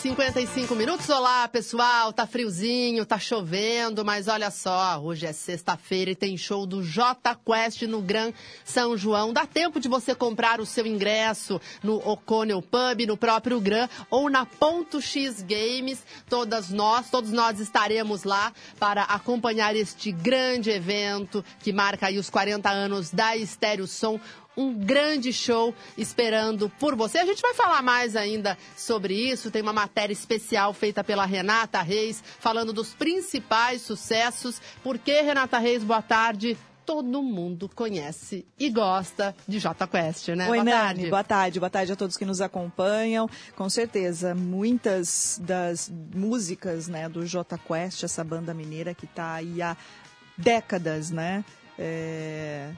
55 minutos. Olá, pessoal. Tá friozinho, tá chovendo, mas olha só, hoje é sexta-feira e tem show do J Quest no Gran São João. Dá tempo de você comprar o seu ingresso no O'Connell Pub, no próprio Gran ou na Ponto X Games. Todas nós, todos nós estaremos lá para acompanhar este grande evento que marca aí os 40 anos da Estéreo Som um grande show esperando por você. A gente vai falar mais ainda sobre isso. Tem uma matéria especial feita pela Renata Reis, falando dos principais sucessos. Por que, Renata Reis, boa tarde todo mundo conhece e gosta de J Quest, né? Oi, boa Nani. tarde. Boa tarde. Boa tarde a todos que nos acompanham. Com certeza, muitas das músicas né, do J Quest, essa banda mineira que está aí há décadas, né? É,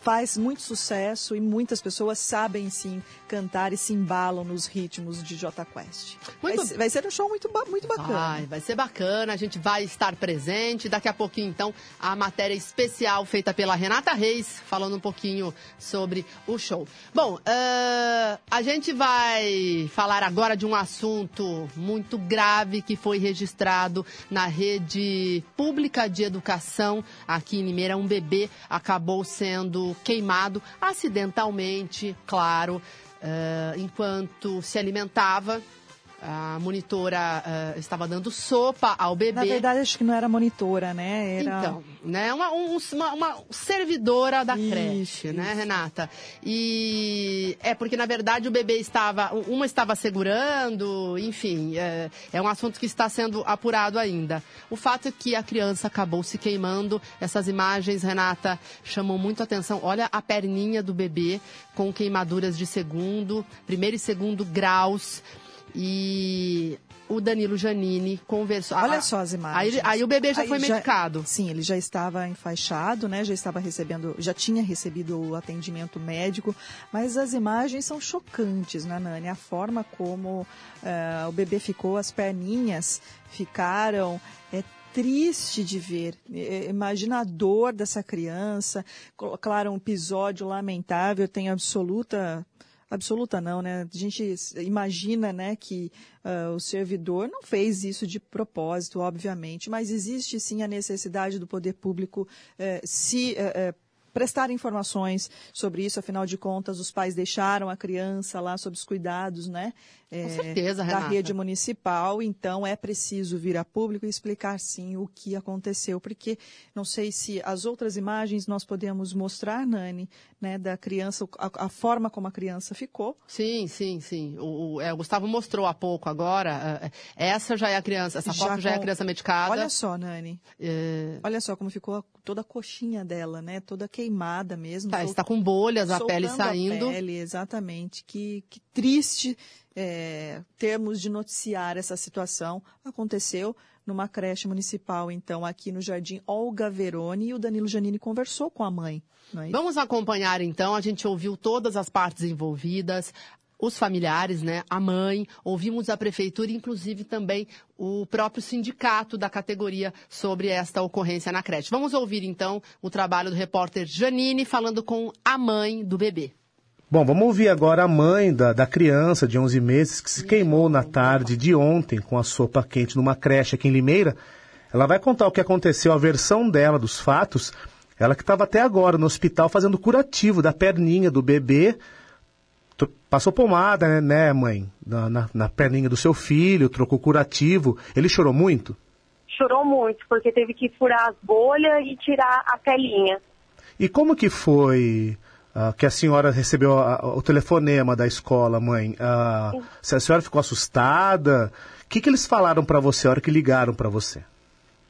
faz muito sucesso e muitas pessoas sabem sim cantar e se embalam nos ritmos de J Quest. Vai, vai ser um show muito, muito bacana. Vai, vai ser bacana, a gente vai estar presente. Daqui a pouquinho, então, a matéria especial feita pela Renata Reis, falando um pouquinho sobre o show. Bom, ah, a gente vai falar agora de um assunto muito grave que foi registrado na rede pública de educação aqui em Limeira. Um bebê acabou sendo queimado acidentalmente, claro, ah, enquanto se alimentava. A monitora ah, estava dando sopa ao bebê. Na verdade, acho que não era monitora, né? Era... Então, né? Uma, um- uma, uma servidora da Isso, creche, né, isso. Renata? E é porque, na verdade, o bebê estava. Uma estava segurando, enfim, é, é um assunto que está sendo apurado ainda. O fato é que a criança acabou se queimando. Essas imagens, Renata, chamam muito atenção. Olha a perninha do bebê com queimaduras de segundo, primeiro e segundo graus. E o Danilo Janini conversou. Olha Ah, só as Aí, imagens. aí o bebê já Aí foi medicado. Sim, ele já estava enfaixado, né? Já estava recebendo, já tinha recebido o atendimento médico, mas as imagens são chocantes, né, Nani? A forma como eh, o bebê ficou, as perninhas ficaram. É triste de ver. Eh, Imagina a dor dessa criança. Claro, um episódio lamentável, tem absoluta absoluta não, né? A gente imagina, né, que ah, o servidor não fez isso de propósito, obviamente, mas existe sim a necessidade do poder público eh, se eh, prestar informações sobre isso. Afinal de contas, os pais deixaram a criança lá sob os cuidados, né? Eh, certeza, da rede municipal, então é preciso vir a público e explicar sim o que aconteceu, porque não sei se as outras imagens nós podemos mostrar, Nani, né, da criança, a, a forma como a criança ficou. Sim, sim, sim. O, o- é, o Gustavo mostrou há pouco agora. é, é, essa já é a criança, essa foto já é a criança medicada. Olha só, Nani. É, Olha só como ficou toda a coxinha dela, né? Toda queimada mesmo. tá, está com bolhas, a pele saindo. A pele, exatamente. Que, que triste é, termos de noticiar essa situação. Aconteceu numa creche municipal, então, aqui no Jardim Olga Veroni, e o Danilo Janini conversou com a mãe. É? Vamos acompanhar então. A gente ouviu todas as partes envolvidas. Os familiares, né? A mãe, ouvimos a prefeitura, inclusive também o próprio sindicato da categoria sobre esta ocorrência na creche. Vamos ouvir então o trabalho do repórter Janine falando com a mãe do bebê. Bom, vamos ouvir agora a mãe da, da criança de 11 meses que se queimou na tarde de ontem com a sopa quente numa creche aqui em Limeira. Ela vai contar o que aconteceu, a versão dela dos fatos. Ela que estava até agora no hospital fazendo curativo da perninha do bebê. Passou pomada, né, né, mãe? Na, na, na perninha do seu filho, trocou curativo. Ele chorou muito? chorou muito, porque teve que furar as bolhas e tirar a pelinha. E como que foi ah, que a senhora recebeu a- o telefonema da escola, mãe? Ah, se a senhora ficou assustada? O que, que eles falaram para você a hora que ligaram para você?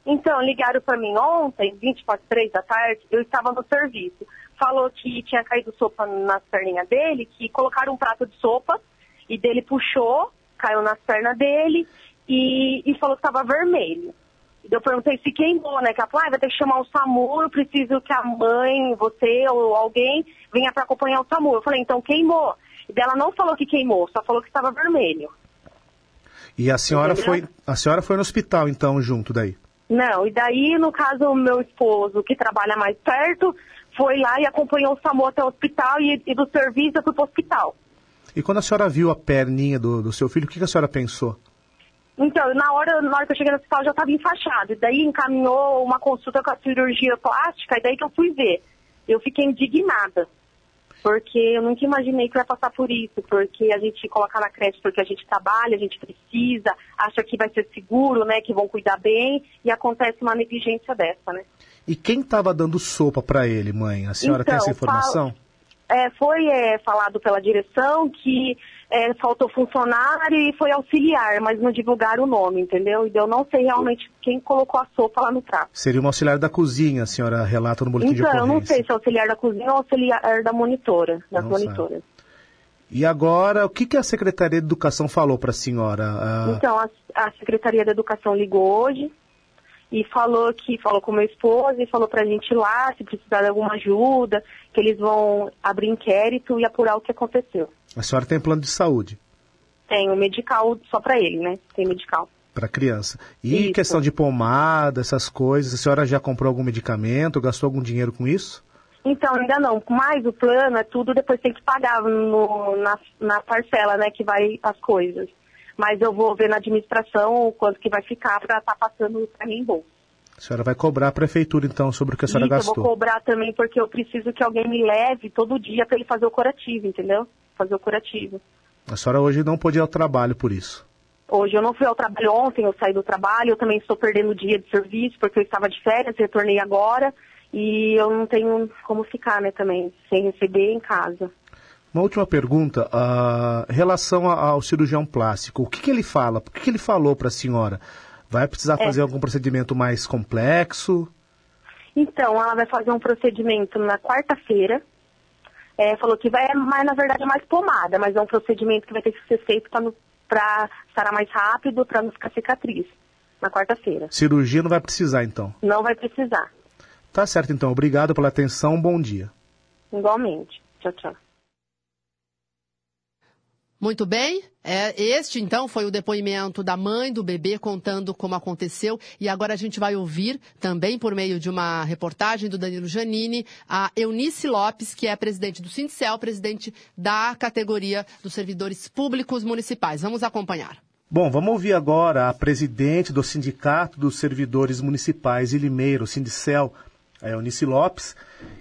Então, ligaram para mim ontem, 20 para 3 da tarde, eu estava no serviço. Falou que tinha caído sopa nas perninhas dele, que colocaram um prato de sopa e dele puxou, caiu nas pernas dele e, e falou que estava vermelho. Eu perguntei se queimou, né? Que ela falou, ah, vai ter que chamar o SAMU, eu preciso que a mãe, você ou alguém venha para acompanhar o SAMU. Eu falei, então queimou. E ela não falou que queimou, só falou que estava vermelho. E a senhora foi, a senhora foi no hospital então junto daí? Não, e daí no caso o meu esposo, que trabalha mais perto, foi lá e acompanhou o SAMU até o hospital e, e do serviço eu fui para o hospital. E quando a senhora viu a perninha do, do seu filho, o que, que a senhora pensou? Então, na hora, na hora que eu cheguei no hospital já estava enfaixado. E daí encaminhou uma consulta com a cirurgia plástica, e daí que eu fui ver. Eu fiquei indignada. Porque eu nunca imaginei que eu ia passar por isso. Porque a gente coloca na creche porque a gente trabalha, a gente precisa, acha que vai ser seguro, né? Que vão cuidar bem, e acontece uma negligência dessa, né? E quem estava dando sopa para ele, mãe? A senhora então, tem essa informação? Fala, é, foi é, falado pela direção que é, faltou funcionário e foi auxiliar, mas não divulgaram o nome, entendeu? E eu não sei realmente quem colocou a sopa lá no prato. Seria uma auxiliar da cozinha, a senhora relata no boletim então, de ocorrência. eu não sei se é auxiliar da cozinha ou auxiliar da monitora, das não monitoras. Sabe. E agora, o que, que a Secretaria de Educação falou para a senhora? Então, a, a Secretaria da Educação ligou hoje, e falou que falou com meu esposo e falou pra gente ir lá se precisar de alguma ajuda, que eles vão abrir inquérito e apurar o que aconteceu. A senhora tem plano de saúde? Tenho medical só para ele, né? Tem medical. Para criança. E isso. questão de pomada, essas coisas, a senhora já comprou algum medicamento, gastou algum dinheiro com isso? Então, ainda não. Mas o plano é tudo, depois tem que pagar no, na, na parcela, né, que vai as coisas mas eu vou ver na administração o quanto que vai ficar para estar tá passando para mim bom. A senhora vai cobrar a prefeitura, então, sobre o que a senhora Isso, gastou? eu vou cobrar também porque eu preciso que alguém me leve todo dia para ele fazer o curativo, entendeu? Fazer o curativo. A senhora hoje não pôde ir ao trabalho por isso? Hoje eu não fui ao trabalho ontem, eu saí do trabalho, eu também estou perdendo dia de serviço porque eu estava de férias, retornei agora e eu não tenho como ficar, né, também, sem receber em casa. Uma última pergunta, uh, relação ao cirurgião plástico, o que, que ele fala? O que, que ele falou para a senhora? Vai precisar fazer é. algum procedimento mais complexo? Então, ela vai fazer um procedimento na quarta-feira. É, falou que vai, mas na verdade é mais pomada, mas é um procedimento que vai ter que ser feito para sarar mais rápido, para não ficar cicatriz. Na quarta-feira. Cirurgia não vai precisar, então? Não vai precisar. Tá certo, então. Obrigado pela atenção. Bom dia. Igualmente. Tchau, tchau. Muito bem. É, este, então, foi o depoimento da mãe do bebê contando como aconteceu. E agora a gente vai ouvir, também por meio de uma reportagem do Danilo Janini, a Eunice Lopes, que é presidente do Sindicel, presidente da categoria dos servidores públicos municipais. Vamos acompanhar. Bom, vamos ouvir agora a presidente do Sindicato dos Servidores Municipais e Limeiro, Sindicel, a Eunice Lopes,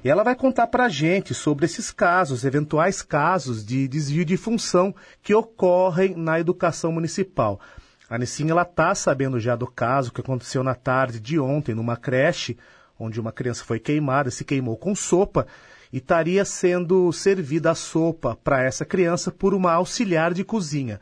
e ela vai contar para a gente sobre esses casos, eventuais casos de desvio de função que ocorrem na educação municipal. A Nissinha está sabendo já do caso que aconteceu na tarde de ontem numa creche, onde uma criança foi queimada, se queimou com sopa e estaria sendo servida a sopa para essa criança por uma auxiliar de cozinha.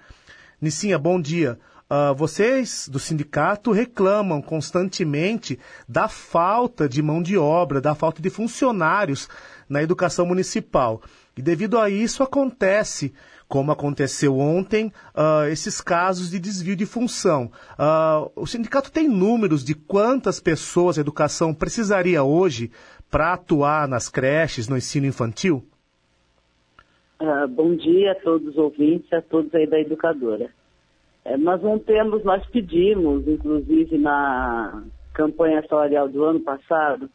Nissinha, bom dia. Uh, vocês do sindicato reclamam constantemente da falta de mão de obra, da falta de funcionários na educação municipal. E devido a isso acontece, como aconteceu ontem, uh, esses casos de desvio de função. Uh, o sindicato tem números de quantas pessoas a educação precisaria hoje para atuar nas creches, no ensino infantil? bom dia a todos os ouvintes, a todos aí da educadora. É, nós não temos, nós pedimos, inclusive na campanha salarial do ano passado,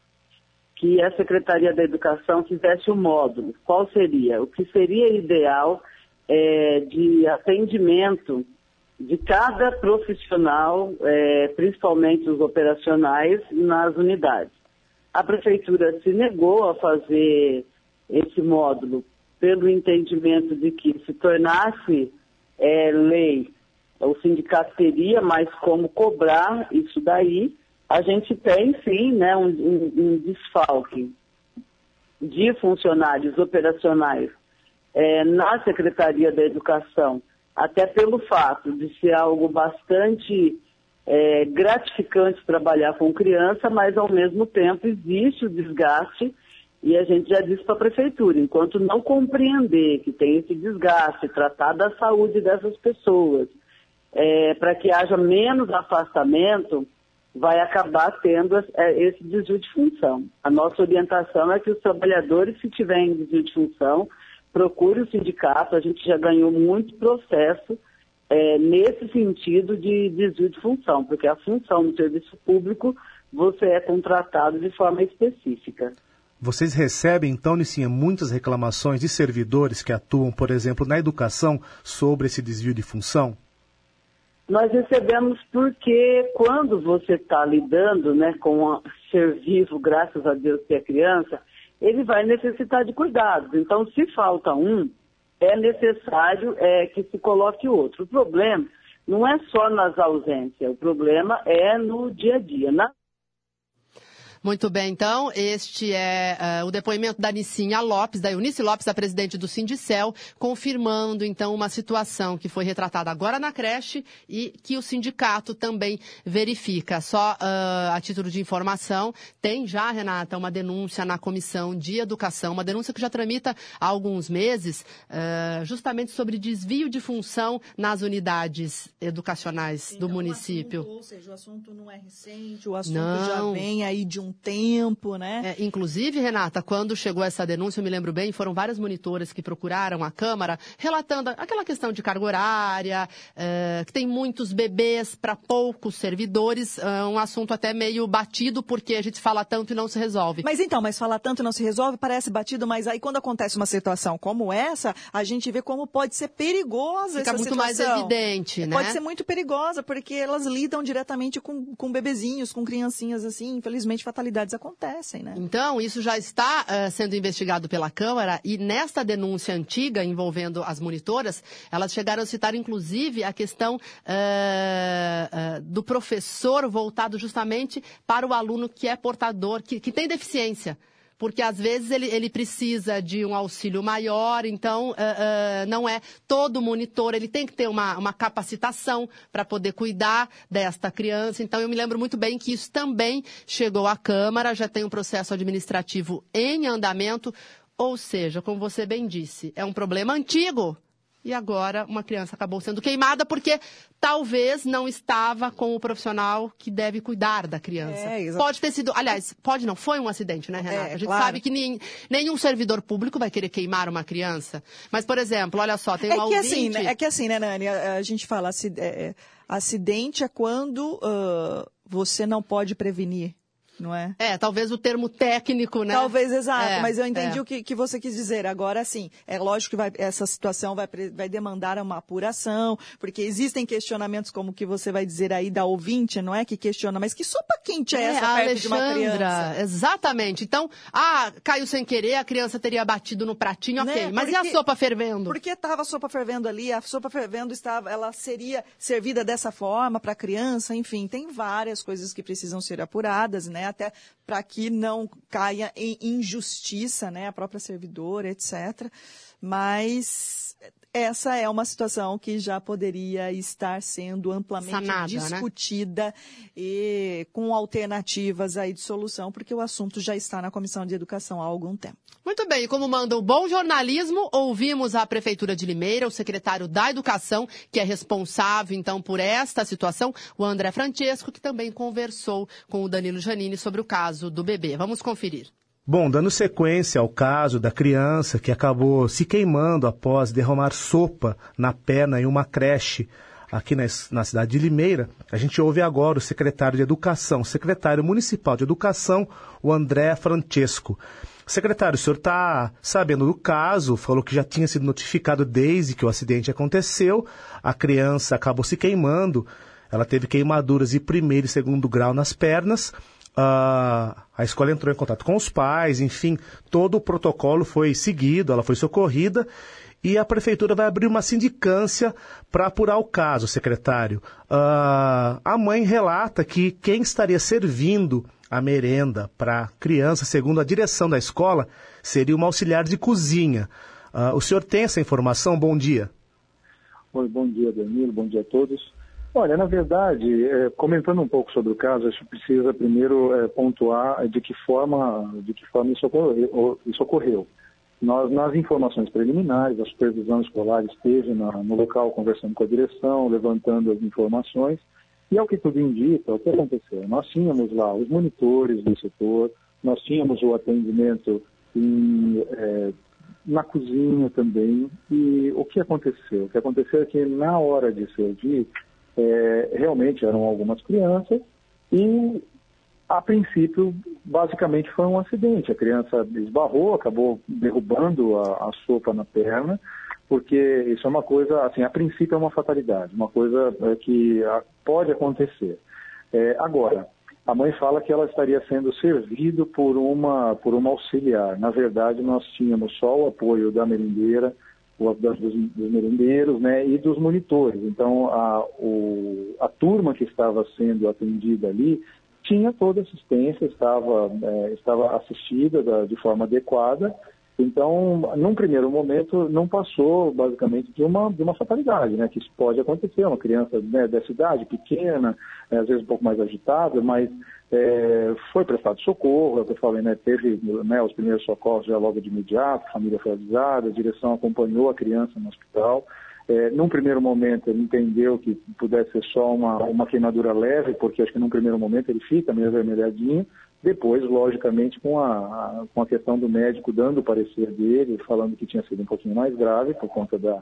que a Secretaria da Educação fizesse um módulo. Qual seria? O que seria ideal é, de atendimento de cada profissional, é, principalmente os operacionais, nas unidades. A Prefeitura se negou a fazer esse módulo pelo entendimento de que se tornasse é, lei o sindicato teria mais como cobrar isso daí. A gente tem sim né, um, um, um desfalque de funcionários operacionais é, na Secretaria da Educação, até pelo fato de ser algo bastante é, gratificante trabalhar com criança, mas ao mesmo tempo existe o desgaste e a gente já disse para a prefeitura, enquanto não compreender que tem esse desgaste, tratar da saúde dessas pessoas, é, para que haja menos afastamento, vai acabar tendo é, esse desvio de função. A nossa orientação é que os trabalhadores, se tiverem desvio de função, procure o sindicato. A gente já ganhou muito processo é, nesse sentido de desvio de função, porque a função do serviço público você é contratado de forma específica. Vocês recebem, então, Nicinha, muitas reclamações de servidores que atuam, por exemplo, na educação sobre esse desvio de função? Nós recebemos porque quando você está lidando né, com um ser vivo, graças a Deus que é criança, ele vai necessitar de cuidados. Então, se falta um, é necessário é, que se coloque outro. O problema não é só nas ausências, o problema é no dia a dia. Na muito bem, então, este é uh, o depoimento da Nicinha Lopes, da Eunice Lopes, a presidente do Sindicel, confirmando, então, uma situação que foi retratada agora na creche e que o sindicato também verifica. Só uh, a título de informação, tem já, Renata, uma denúncia na Comissão de Educação, uma denúncia que já tramita há alguns meses, uh, justamente sobre desvio de função nas unidades educacionais então, do município. Assunto, ou seja, o assunto não é recente, o assunto não. já vem aí de um tempo, né? É, inclusive, Renata, quando chegou essa denúncia, eu me lembro bem, foram várias monitoras que procuraram a Câmara, relatando aquela questão de carga horária, é, que tem muitos bebês para poucos servidores, é um assunto até meio batido, porque a gente fala tanto e não se resolve. Mas então, mas falar tanto e não se resolve, parece batido, mas aí quando acontece uma situação como essa, a gente vê como pode ser perigosa Fica essa muito situação. mais evidente, né? Pode ser muito perigosa, porque elas lidam diretamente com, com bebezinhos, com criancinhas assim, infelizmente fatalidade acontecem, né? Então, isso já está uh, sendo investigado pela Câmara e nesta denúncia antiga envolvendo as monitoras, elas chegaram a citar, inclusive, a questão uh, uh, do professor voltado justamente para o aluno que é portador, que, que tem deficiência porque às vezes ele, ele precisa de um auxílio maior, então uh, uh, não é todo monitor, ele tem que ter uma, uma capacitação para poder cuidar desta criança. Então eu me lembro muito bem que isso também chegou à Câmara, já tem um processo administrativo em andamento. Ou seja, como você bem disse, é um problema antigo, e agora uma criança acabou sendo queimada porque talvez não estava com o profissional que deve cuidar da criança. É, pode ter sido, aliás, pode não, foi um acidente, né, Renata? É, a gente claro. sabe que nem, nenhum servidor público vai querer queimar uma criança. Mas, por exemplo, olha só, tem um é que assim, né, É que assim, né, Nani, a, a gente fala, é, acidente é quando uh, você não pode prevenir não é? É, talvez o termo técnico, né? Talvez, exato, é, mas eu entendi é. o que, que você quis dizer. Agora, sim, é lógico que vai, essa situação vai, vai demandar uma apuração, porque existem questionamentos como que você vai dizer aí da ouvinte, não é? Que questiona, mas que sopa quente é, é essa perto de uma criança? Exatamente. Então, ah, caiu sem querer, a criança teria batido no pratinho, ok. Né? Mas porque, e a sopa fervendo? Porque estava a sopa fervendo ali, a sopa fervendo estava, ela seria servida dessa forma para a criança, enfim, tem várias coisas que precisam ser apuradas, né? Até para que não caia em injustiça, né? A própria servidora, etc. Mas essa é uma situação que já poderia estar sendo amplamente Sanada, né? discutida né? e com alternativas aí de solução, porque o assunto já está na Comissão de Educação há algum tempo. Muito bem, como manda o bom jornalismo, ouvimos a Prefeitura de Limeira, o secretário da Educação, que é responsável então por esta situação, o André Francesco, que também conversou com o Danilo Janini sobre o caso do bebê. Vamos conferir. Bom, dando sequência ao caso da criança que acabou se queimando após derramar sopa na perna em uma creche aqui na, na, cidade de Limeira, a gente ouve agora o secretário de Educação, secretário municipal de Educação, o André Francesco. Secretário, o senhor está sabendo do caso, falou que já tinha sido notificado desde que o acidente aconteceu, a criança acabou se queimando, ela teve queimaduras de primeiro e segundo grau nas pernas, Uh, a escola entrou em contato com os pais, enfim, todo o protocolo foi seguido, ela foi socorrida e a prefeitura vai abrir uma sindicância para apurar o caso, secretário. Uh, a mãe relata que quem estaria servindo a merenda para a criança, segundo a direção da escola, seria uma auxiliar de cozinha. Uh, o senhor tem essa informação? Bom dia. Oi, bom dia, Danilo, bom dia a todos. Olha, na verdade, é, comentando um pouco sobre o caso, acho que precisa primeiro é, pontuar de que forma, de que forma isso ocorreu. Isso ocorreu. Nós, nas informações preliminares, a supervisão escolar esteve na, no local conversando com a direção, levantando as informações, e ao que tudo indica, o que aconteceu? Nós tínhamos lá os monitores do setor, nós tínhamos o atendimento em, é, na cozinha também, e o que aconteceu? O que aconteceu é que na hora de servir, é, realmente eram algumas crianças, e a princípio, basicamente foi um acidente. A criança esbarrou, acabou derrubando a, a sopa na perna, porque isso é uma coisa, assim, a princípio é uma fatalidade, uma coisa é, que pode acontecer. É, agora, a mãe fala que ela estaria sendo servido por uma, por uma auxiliar. Na verdade, nós tínhamos só o apoio da merendeira, dos, dos merendeiros né, e dos monitores. Então, a, o, a turma que estava sendo atendida ali tinha toda assistência, estava, é, estava assistida da, de forma adequada. Então, num primeiro momento, não passou basicamente de uma, de uma fatalidade, né? Que isso pode acontecer, uma criança né, dessa idade, pequena, é, às vezes um pouco mais agitada, mas é, foi prestado socorro, é eu falei, né, teve né, os primeiros socorros já logo de imediato, a família foi avisada, a direção acompanhou a criança no hospital. É, num primeiro momento ele entendeu que pudesse ser só uma, uma queimadura leve, porque acho que num primeiro momento ele fica meio avermelhadinho. Depois, logicamente, com a, a, com a questão do médico dando o parecer dele, falando que tinha sido um pouquinho mais grave por conta da,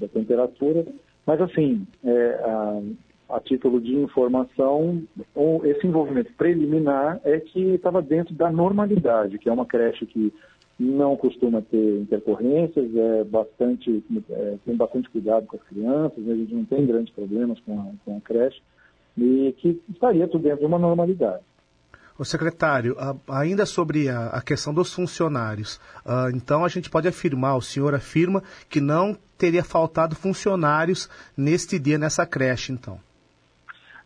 da temperatura. Mas, assim, é, a, a, título de informação, esse envolvimento preliminar é que estava dentro da normalidade, que é uma creche que não costuma ter intercorrências, é bastante, é, tem bastante cuidado com as crianças, né? a gente não tem grandes problemas com a, com a creche, e que estaria tudo dentro de uma normalidade. O secretário, ainda sobre a, questão dos funcionários, uh, então a gente pode afirmar, o senhor afirma que não teria faltado funcionários neste dia nessa creche, então?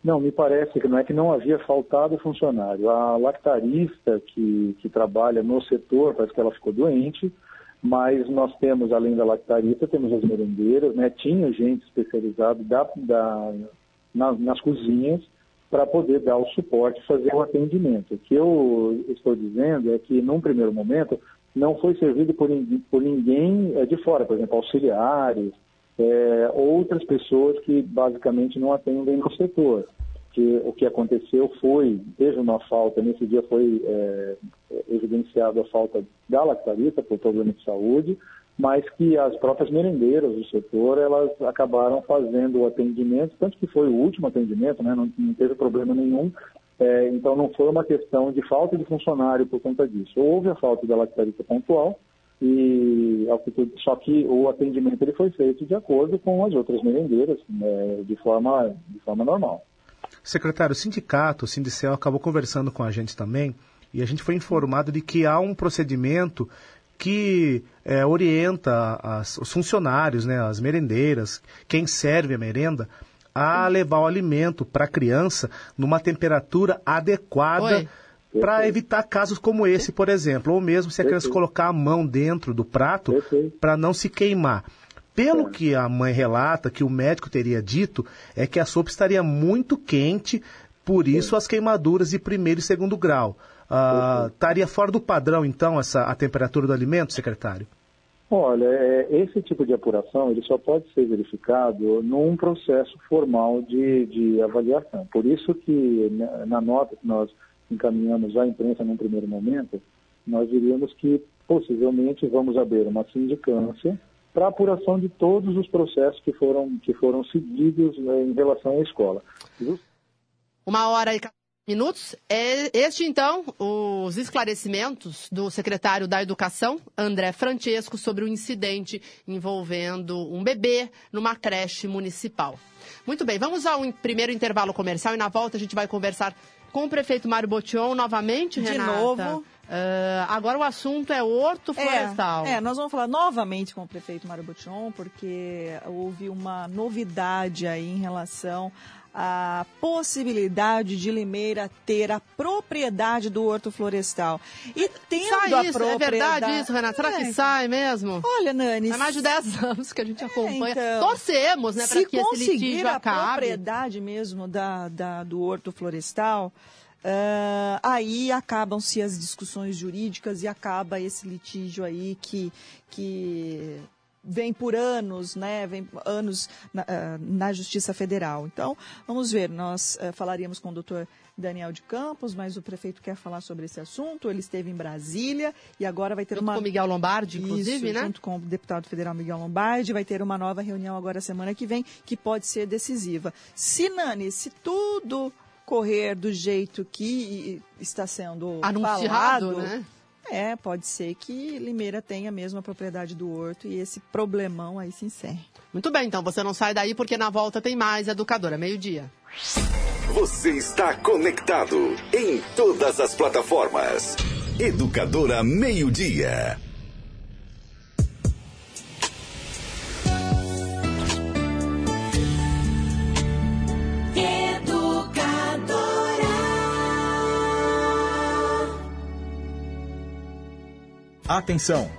Não, me parece que não é que não havia faltado funcionário. A lactarista que, que trabalha no setor, parece que ela ficou doente, mas nós temos, além da lactarista, temos as merendeiras, né? tinha gente especializada da, da, nas, cozinhas para poder dar o suporte, fazer o atendimento. O que eu estou dizendo é que, num primeiro momento, não foi servido por, por ninguém eh, de fora, por exemplo, auxiliares, é, outras pessoas que basicamente não atendem no setor. Que o que aconteceu foi, teve uma falta, nesse dia foi é, evidenciada a falta da lactarista por problema de saúde, mas que as próprias merendeiras do setor, elas acabaram fazendo o atendimento, tanto que foi o último atendimento, né, não, não teve problema nenhum, é, então não foi uma questão de falta de funcionário por conta disso. Houve a falta da lactarista pontual, e só que o atendimento ele foi feito de acordo com as outras merendeiras, né, de, forma, de forma normal. Secretário, o sindicato, o Sindicel, acabou conversando com a gente também e a gente foi informado de que há um procedimento que é, orienta as, os funcionários, né, as merendeiras, quem serve a merenda, a levar o alimento para a criança numa temperatura adequada. Oi para evitar casos como esse, por exemplo, ou mesmo se a criança colocar a mão dentro do prato para não se queimar. Pelo que a mãe relata, que o médico teria dito, é que a sopa estaria muito quente, por isso as queimaduras de primeiro e segundo grau. Ah, estaria fora do padrão, então, essa, a temperatura do alimento, secretário? Olha, é, esse tipo de apuração ele só pode ser verificado num processo formal de, de avaliação. Por isso que né, na nota que nós encaminhamos à imprensa num primeiro momento, nós diríamos que possivelmente vamos abrir uma sindicância para apuração de todos os processos que foram, que foram seguidos né, em relação à escola. Uma hora e minutos. É este, então, os esclarecimentos do secretário da Educação, André Francesco, sobre o incidente envolvendo um bebê numa creche municipal. Muito bem, vamos ao primeiro intervalo comercial e na volta a gente vai conversar com o prefeito Mário Botion novamente, De Renata. novo. Uh, agora o assunto é horto florestal. É, é, nós vamos falar novamente com o prefeito Mário Botion, porque houve uma novidade aí em relação a possibilidade de Limeira ter a propriedade do horto florestal. E tendo sai a isso, propriedade... É verdade isso, Renata? Será é. que sai mesmo? Olha, Nani... Há mais de 10 anos que a gente acompanha. É, então, Torcemos, né, para que esse litígio a acabe. propriedade mesmo da, da, do horto florestal... Uh, aí acabam-se as discussões jurídicas e acaba esse litígio aí que, que vem por anos, né? Vem anos na, uh, na Justiça Federal. Então, vamos ver, nós uh, falaríamos com o doutor Daniel de Campos, mas o prefeito quer falar sobre esse assunto. Ele esteve em Brasília e agora vai ter junto uma. com Miguel Lombardi, inclusive, Isso, né? Junto com o deputado federal Miguel Lombardi, vai ter uma nova reunião agora semana que vem, que pode ser decisiva. Se, Nani, se tudo correr do jeito que está sendo Anunciado, falado, né? É, pode ser que Limeira tenha mesmo a propriedade do horto e esse problemão aí se encerre. Muito bem, então você não sai daí porque na volta tem mais Educadora, meio-dia. Você está conectado em todas as plataformas. Educadora Meio-Dia. Atenção!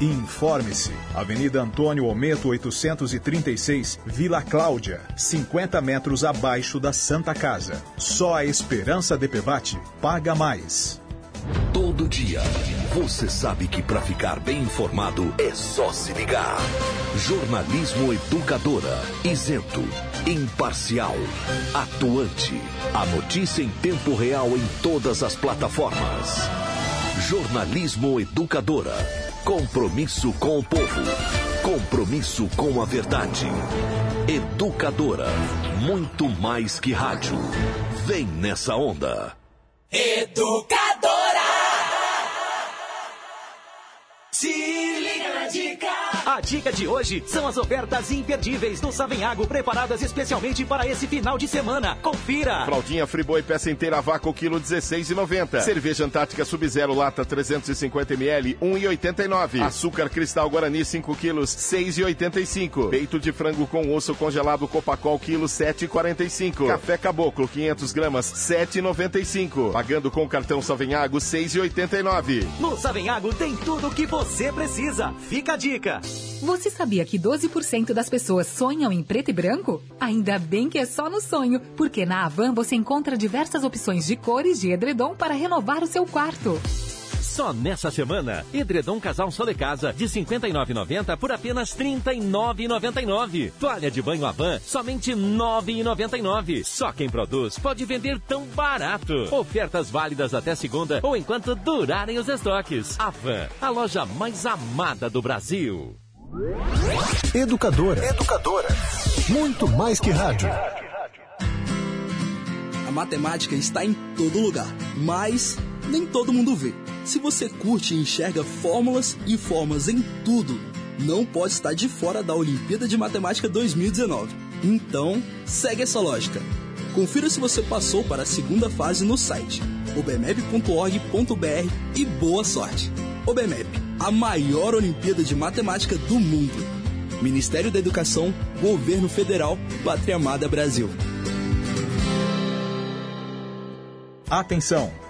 e informe-se. Avenida Antônio Ometo 836, Vila Cláudia, 50 metros abaixo da Santa Casa. Só a Esperança DPVAT paga mais. Todo dia, você sabe que para ficar bem informado é só se ligar. Jornalismo Educadora, isento, imparcial, atuante. A notícia em tempo real em todas as plataformas. Jornalismo Educadora. Compromisso com o povo. Compromisso com a verdade. Educadora. Muito mais que rádio. Vem nessa onda. Educadora! Se liga na dica! A dica de hoje são as ofertas imperdíveis do Savenhago, preparadas especialmente para esse final de semana. Confira! Fraldinha Friboi peça inteira vácuo, quilo 16,90. Cerveja Antártica Sub-Zero lata 350ml, 1,89. Açúcar Cristal Guarani 5 quilos, 6,85. Peito de frango com osso congelado Copacol, quilo 7,45. Café Caboclo 500 gramas, 7,95. Pagando com cartão Savenhago, 6,89. No Savenhago tem tudo o que você precisa. Fica a dica! Você sabia que 12% das pessoas sonham em preto e branco? Ainda bem que é só no sonho, porque na Avan você encontra diversas opções de cores de edredom para renovar o seu quarto. Só nessa semana, edredom casal Sole Casa de R$ 59,90 por apenas R$ 39,99. Toalha de banho Avan, somente R$ 9,99. Só quem produz pode vender tão barato. Ofertas válidas até segunda ou enquanto durarem os estoques. Avan, a loja mais amada do Brasil. Educadora. Educadora. Muito mais que rádio. A matemática está em todo lugar, mas nem todo mundo vê. Se você curte e enxerga fórmulas e formas em tudo, não pode estar de fora da Olimpíada de Matemática 2019. Então, segue essa lógica. Confira se você passou para a segunda fase no site obmep.org.br e boa sorte. OBMEP, a maior Olimpíada de Matemática do mundo. Ministério da Educação, Governo Federal, Pátria Amada Brasil. Atenção!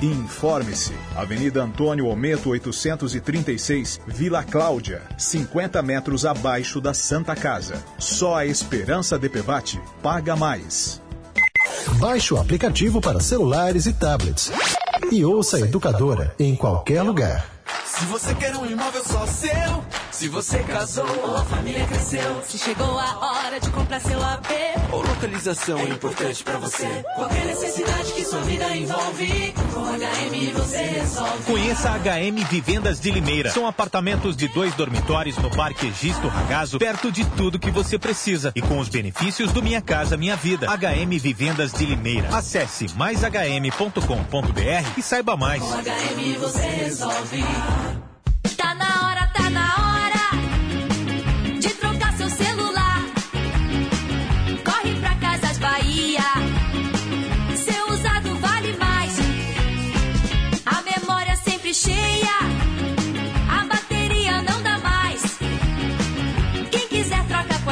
e informe-se. Avenida Antônio Ometo 836, Vila Cláudia, 50 metros abaixo da Santa Casa. Só a Esperança DPVAT paga mais. Baixe o aplicativo para celulares e tablets. E ouça a Educadora em qualquer lugar. Se você quer um imóvel só seu, Se você casou ou a família cresceu. Se chegou a hora de comprar seu AP. Ou localização é importante pra você. Qualquer necessidade que sua vida envolve. Com HM você resolve. Conheça a HM Vivendas de Limeira. São apartamentos de dois dormitórios no Parque Egisto Ragazo, perto de tudo que você precisa e com os benefícios do Minha Casa Minha Vida. HM Vivendas de Limeira. Acesse maishm.com.br e saiba mais. Com HM você resolve. Tá na hora,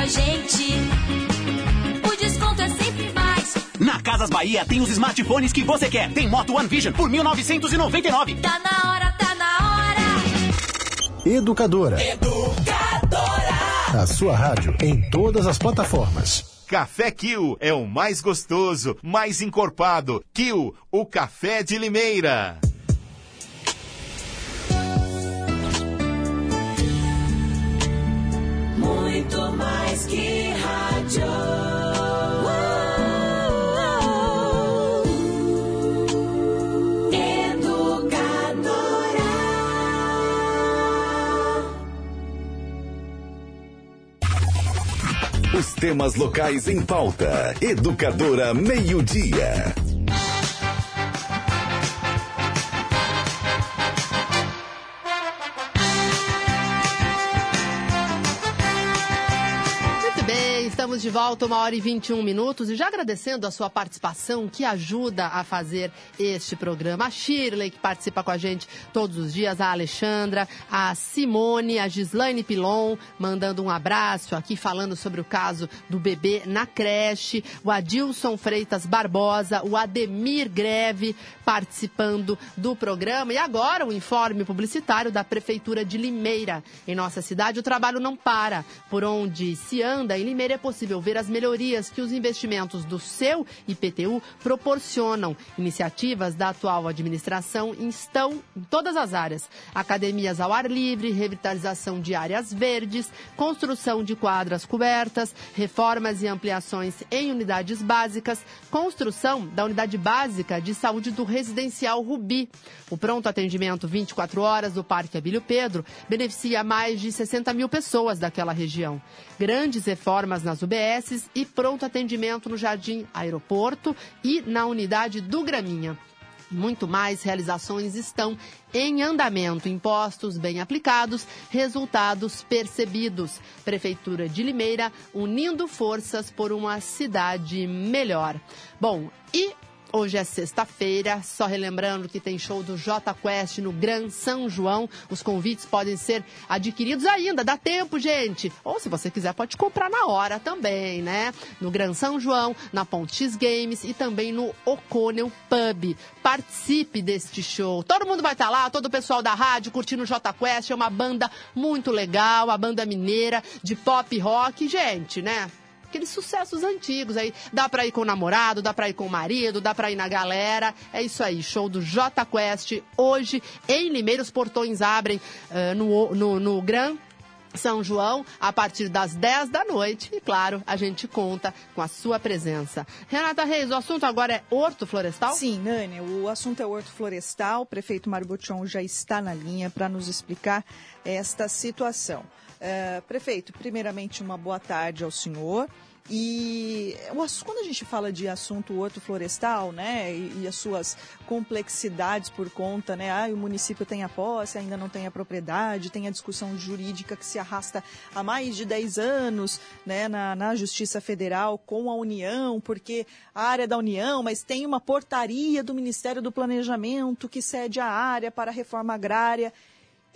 gente. O desconto é sempre mais. Na Casas Bahia tem os smartphones que você quer. Tem Moto One Vision por 1999. Tá na hora, tá na hora. Educadora. Educadora. A sua rádio em todas as plataformas. Café Kill é o mais gostoso, mais encorpado. Kill, o café de Limeira. Muito mais que rádio. Educadora. Os temas locais em pauta. Educadora Meio Dia. De volta, uma hora e 21 minutos. E já agradecendo a sua participação, que ajuda a fazer este programa. A Shirley, que participa com a gente todos os dias, a Alexandra, a Simone, a Gislaine Pilon, mandando um abraço aqui, falando sobre o caso do bebê na creche. O Adilson Freitas Barbosa, o Ademir Greve, participando do programa. E agora o informe publicitário da Prefeitura de Limeira. Em nossa cidade, o trabalho não para. Por onde se anda, em Limeira é possível ver as melhorias que os investimentos do seu IPTU proporcionam. Iniciativas da atual administração estão em todas as áreas: academias ao ar livre, revitalização de áreas verdes, construção de quadras cobertas, reformas e ampliações em unidades básicas, construção da unidade básica de saúde do residencial Rubi. O pronto atendimento 24 horas do Parque Abílio Pedro beneficia mais de 60 mil pessoas daquela região. Grandes reformas nas E pronto atendimento no Jardim Aeroporto e na unidade do Graminha. Muito mais realizações estão em andamento. Impostos bem aplicados, resultados percebidos. Prefeitura de Limeira unindo forças por uma cidade melhor. Bom, e Hoje é sexta-feira, só relembrando que tem show do J Quest no Gran São João. Os convites podem ser adquiridos ainda, dá tempo, gente. Ou se você quiser, pode comprar na hora também, né? No Gran São João, na Pontes Games e também no O'Connell Pub. Participe deste show. Todo mundo vai estar lá, todo o pessoal da rádio curtindo o J Quest. É uma banda muito legal, a banda mineira de pop rock. Gente, né? Aqueles sucessos antigos aí. Dá pra ir com o namorado, dá pra ir com o marido, dá pra ir na galera. É isso aí, show do J Quest hoje em Limeira. Os portões abrem uh, no, no, no Gran são João, a partir das 10 da noite. E, claro, a gente conta com a sua presença. Renata Reis, o assunto agora é horto florestal? Sim, Nani, o assunto é horto florestal. O prefeito Mário já está na linha para nos explicar esta situação. Uh, prefeito, primeiramente, uma boa tarde ao senhor. E quando a gente fala de assunto horto florestal, né, e, e, as suas complexidades por conta, né, ah, o município tem a posse, ainda não tem a propriedade, tem a discussão jurídica que se arrasta há mais de 10 anos, né, na, na Justiça Federal com a União, porque a área da União, mas tem uma portaria do Ministério do Planejamento que cede a área para a reforma agrária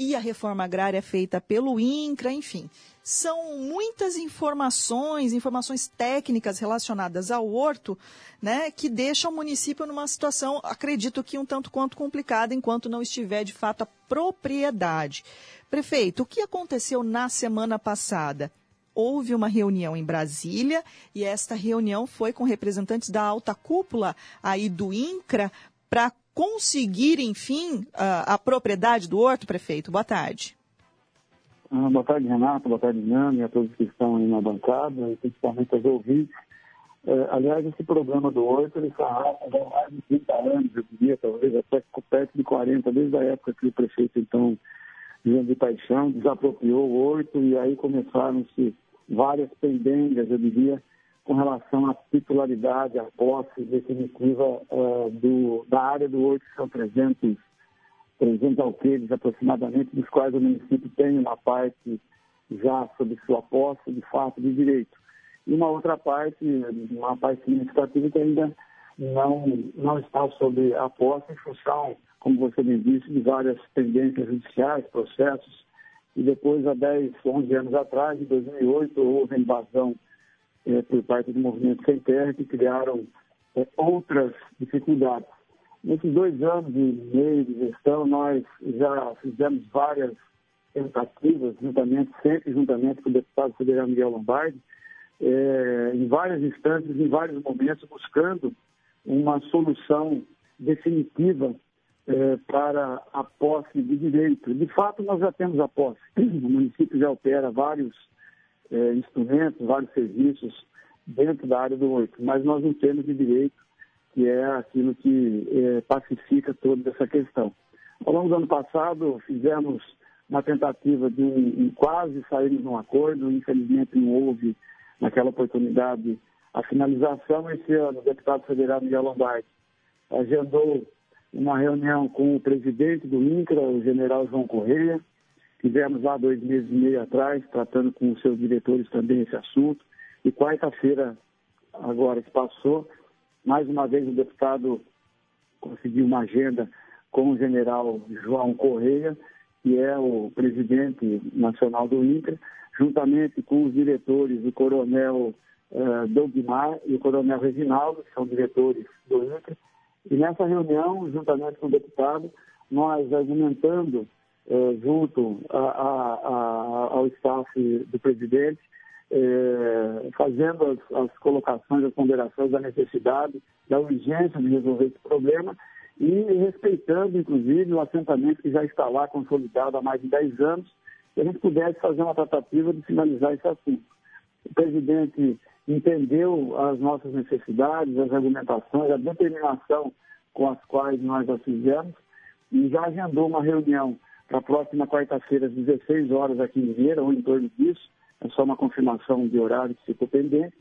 e a reforma agrária feita pelo INCRA, enfim. São muitas informações, informações técnicas relacionadas ao horto, né, que deixam o município numa situação, acredito que um tanto quanto complicada, enquanto não estiver de fato a propriedade. Prefeito, o que aconteceu na semana passada? Houve uma reunião em Brasília e esta reunião foi com representantes da alta cúpula aí do INCRA para conseguir, enfim, a, a propriedade do horto, prefeito? Boa tarde. Ah, boa tarde, Renato, boa tarde, Nani, a todos que estão aí na bancada, principalmente aos ouvintes. É, aliás, esse programa do Horto, ele está há mais de 30 anos, eu diria, talvez até perto de 40, desde a época que o prefeito, então, João de Paixão, desapropriou o Horto, e aí começaram-se várias pendengas, eu diria, com relação à titularidade, à posse definitiva uh, do, da área do Horto, que são 300 300 alqueires aproximadamente, dos quais o município tem uma parte já sob sua posse, de fato, de direito. E uma outra parte, uma parte significativa que ainda não, não está sob a posse em função, como você bem disse, de várias pendências judiciais, processos. E depois, há 10, 11 anos atrás, em 2008, houve a invasão eh, por parte do movimento Sem Terra, que criaram eh, outras dificuldades. Nesses dois anos e meio de gestão, nós já fizemos várias tentativas, juntamente, sempre juntamente com o deputado federal Miguel Lombardi, é, em várias instâncias, em vários momentos, buscando uma solução definitiva é, para a posse de direito. De fato, nós já temos a posse. O município já opera vários é, instrumentos, vários serviços dentro da área do oito, mas nós não temos de direito que é aquilo que é, pacifica toda essa questão. Ao longo do ano passado, fizemos uma tentativa de um, quase sairmos num acordo, infelizmente não houve naquela oportunidade a finalização. Esse ano, o deputado federal Miguel Lombardi agendou uma reunião com o presidente do INCRA, o general João Correia. Tivemos lá dois meses e meio atrás, tratando com os seus diretores também esse assunto. E quarta-feira, agora que passou, mais uma vez o deputado conseguiu uma agenda com o general João Correia, que é o presidente nacional do INCRA, juntamente com os diretores, o coronel uh, Dougmar e o coronel Reginaldo, que são diretores do INCRA. E nessa reunião, juntamente com o deputado, nós argumentando uh, junto a, a, a, ao staff do presidente, é, fazendo as, as, colocações, as ponderações da necessidade, da urgência de resolver esse problema e respeitando, inclusive, o assentamento que já está lá consolidado há mais de 10 anos, que a gente pudesse fazer uma tratativa de finalizar esse assunto. O presidente entendeu as nossas necessidades, as argumentações, a determinação com as quais nós as fizemos e já agendou uma reunião para a próxima quarta-feira, às 16 horas, aqui em Vieira, ou em torno disso, é só uma confirmação de horário que ficou pendente,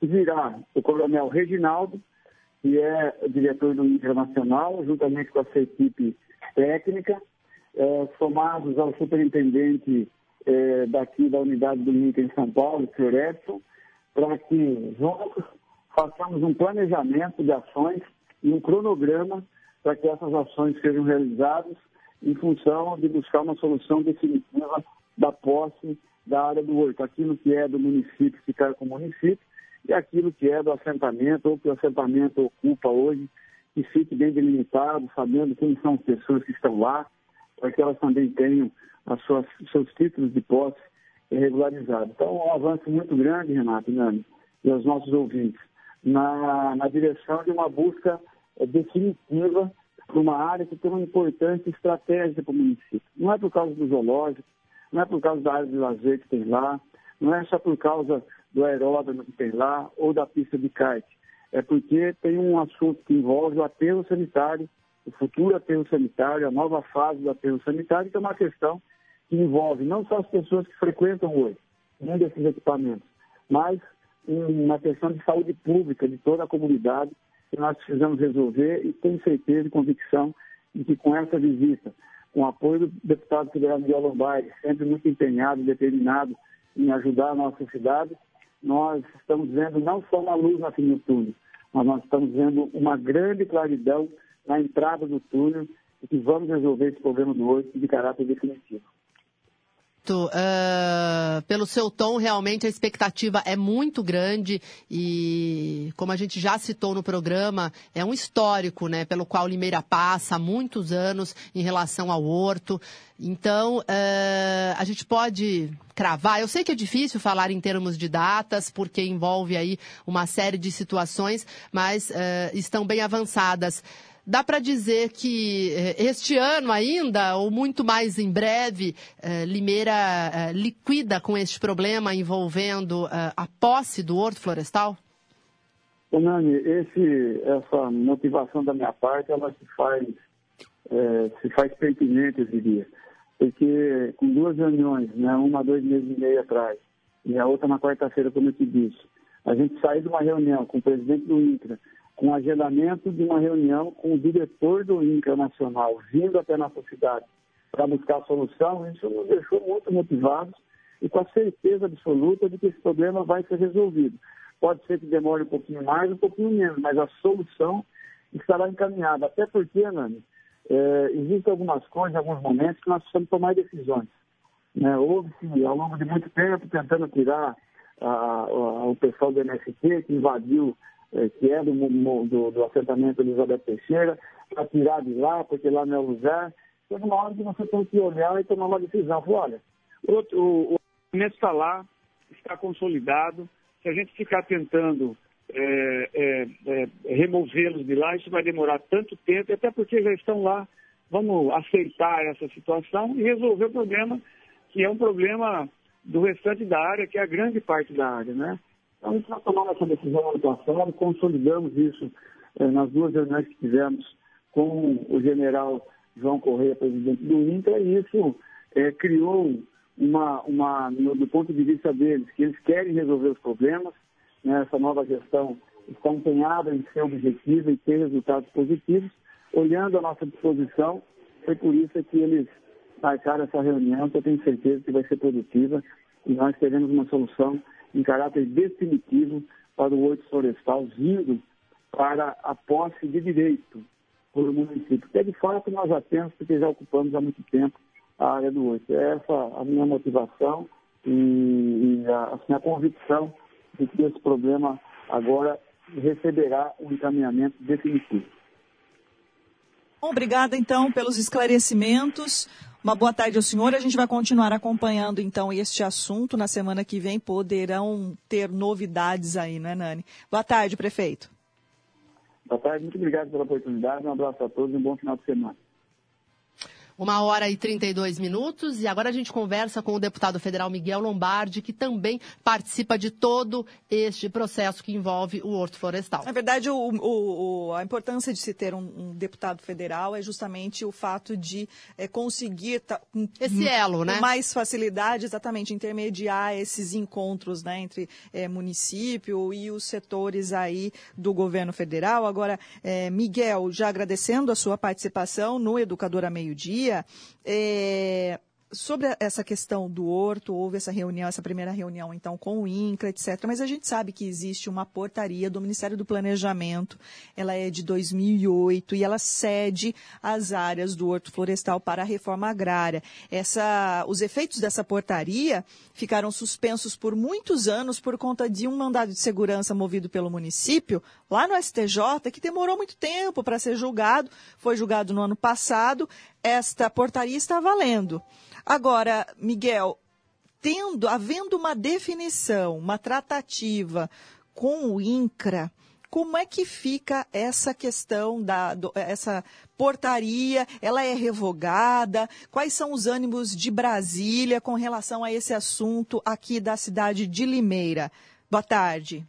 e virá o coronel Reginaldo, que é diretor do Internacional, juntamente com a sua equipe técnica, é, somados ao superintendente é, daqui da unidade do INCA em São Paulo, o senhor Edson, para que juntos façamos um planejamento de ações e um cronograma para que essas ações sejam realizadas em função de buscar uma solução definitiva da posse da área do horto, aquilo que é do município ficar com o município e aquilo que é do assentamento ou que o assentamento ocupa hoje, que fique bem delimitado, sabendo quem são as pessoas que estão lá, para que elas também tenham as suas, seus títulos de posse regularizados. Então, um avanço muito grande, Renato Nani, e aos nossos ouvintes, na, na direção de uma busca definitiva de uma área que tem uma importância estratégica para o município. Não é por causa do zoológico, não é por causa da área de lazer que tem lá, não é só por causa do aeródromo que tem lá ou da pista de kite. É porque tem um assunto que envolve o aterro sanitário, o futuro aterro sanitário, a nova fase do aterro sanitário, que é uma questão que envolve não só as pessoas que frequentam hoje um desses equipamentos, mas uma questão de saúde pública de toda a comunidade que nós precisamos resolver e tenho certeza e convicção de que com essa visita com o apoio do deputado federal Miguel Lombardi, sempre muito empenhado determinado em ajudar a nossa cidade, nós estamos vendo não só uma luz no fim do túnel, mas nós estamos vendo uma grande claridão na entrada do túnel e que vamos resolver esse problema do hoje de caráter definitivo. Uh, pelo seu tom, realmente a expectativa é muito grande e, como a gente já citou no programa, é um histórico, né, pelo qual Limeira passa há muitos anos em relação ao horto. Então, uh, a gente pode cravar. Eu sei que é difícil falar em termos de datas, porque envolve aí uma série de situações, mas uh, estão bem avançadas. Dá para dizer que eh, este ano ainda, ou muito mais em breve, eh, Limeira eh, liquida com este problema envolvendo a posse do horto florestal? Nani, esse, essa motivação da minha parte, ela se faz, é, se faz pertinente, eu diria. Porque com duas reuniões, né, uma dois meses e meio atrás, e a outra na quarta-feira, como eu te disse, a gente saiu de uma reunião com o presidente do INCRA, com agendamento de uma reunião com o diretor do INCRA Nacional, vindo até nossa cidade para buscar a solução, isso nos deixou muito motivados e com a certeza absoluta de que esse problema vai ser resolvido. Pode ser que demore um pouquinho mais, um pouquinho menos, mas a solução estará encaminhada. Até porque, Nani, é, existem algumas coisas, alguns momentos que nós precisamos tomar decisões. Né? Houve-se, ao longo de muito tempo, tentando tirar a, a, o pessoal do MST, que invadiu, que é do, do, do assentamento Elizabeth Teixeira, para tirar de lá, porque lá não é o lugar. Chega uma hora que você tem que olhar e tomar uma decisão. Falar, olha, o, o, o está lá, está consolidado, se a gente ficar tentando é, é, é, removê-los de lá, isso vai demorar tanto tempo, até porque já estão lá. Vamos aceitar essa situação e resolver o problema, que é um problema do restante da área, que é a grande parte da área, né? Então, a gente essa decisão ano passado, consolidamos isso é, nas duas reuniões que tivemos com o general João Correia, presidente do INCA, e isso é, criou uma, uma no, do ponto de vista deles, que eles querem resolver os problemas, né, essa nova gestão está empenhada em ser objetiva e ter resultados positivos, olhando a nossa disposição, foi por isso que eles marcaram essa reunião, que eu tenho certeza que vai ser produtiva e nós teremos uma solução em caráter definitivo para o horto florestal, vindo para a posse de direito por o município, que é de fato nós já temos, porque já ocupamos há muito tempo a área do oito. É essa a minha motivação e, e a, assim, a convicção de que esse problema agora receberá um encaminhamento definitivo. Obrigada, então, pelos esclarecimentos. Uma boa tarde ao senhor. A gente vai continuar acompanhando, então, este assunto. Na semana que vem poderão ter novidades aí, não é, Nani? Boa tarde, prefeito. Boa tarde, muito obrigado pela oportunidade. Um abraço a todos e um bom final de semana. Uma hora e 32 minutos e agora a gente conversa com o deputado federal Miguel Lombardi, que também participa de todo este processo que envolve o Horto Florestal. Na verdade, o, o, a importância de se ter um, um, deputado federal é justamente o fato de é, conseguir tá, um, esse elo, né? Com mais facilidade, exatamente, intermediar esses encontros né, entre é, município e os setores aí do governo federal. Agora, é, Miguel, já agradecendo a sua participação no Educadora Meio É, sobre essa questão do horto, houve essa reunião, essa primeira reunião, então, com o INCRA, etc. Mas a gente sabe que existe uma portaria do Ministério do Planejamento, ela é de 2008 e ela cede as áreas do horto florestal para a reforma agrária. Essa, os efeitos dessa portaria ficaram suspensos por muitos anos por conta de um mandado de segurança movido pelo município, lá no STJ, que demorou muito tempo para ser julgado, foi julgado no ano passado, esta portaria está valendo. Agora, Miguel, tendo, havendo uma definição, uma tratativa com o INCRA, como é que fica essa questão da do, essa portaria? Ela é revogada? Quais são os ânimos de Brasília com relação a esse assunto aqui da cidade de Limeira? Boa tarde.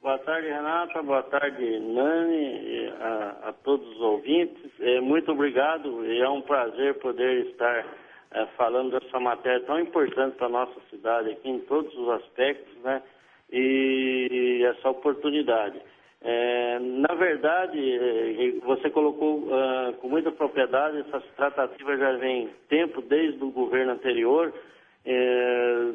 Boa tarde, Renata. Boa tarde, Nani, a, a todos os ouvintes. É, muito obrigado. É um prazer poder estar é, falando dessa matéria tão importante para a nossa cidade aqui em todos os aspectos, né? E essa oportunidade. É, na verdade, é, você colocou uh, com muita propriedade, essas tratativas já vem tempo desde o governo anterior, é,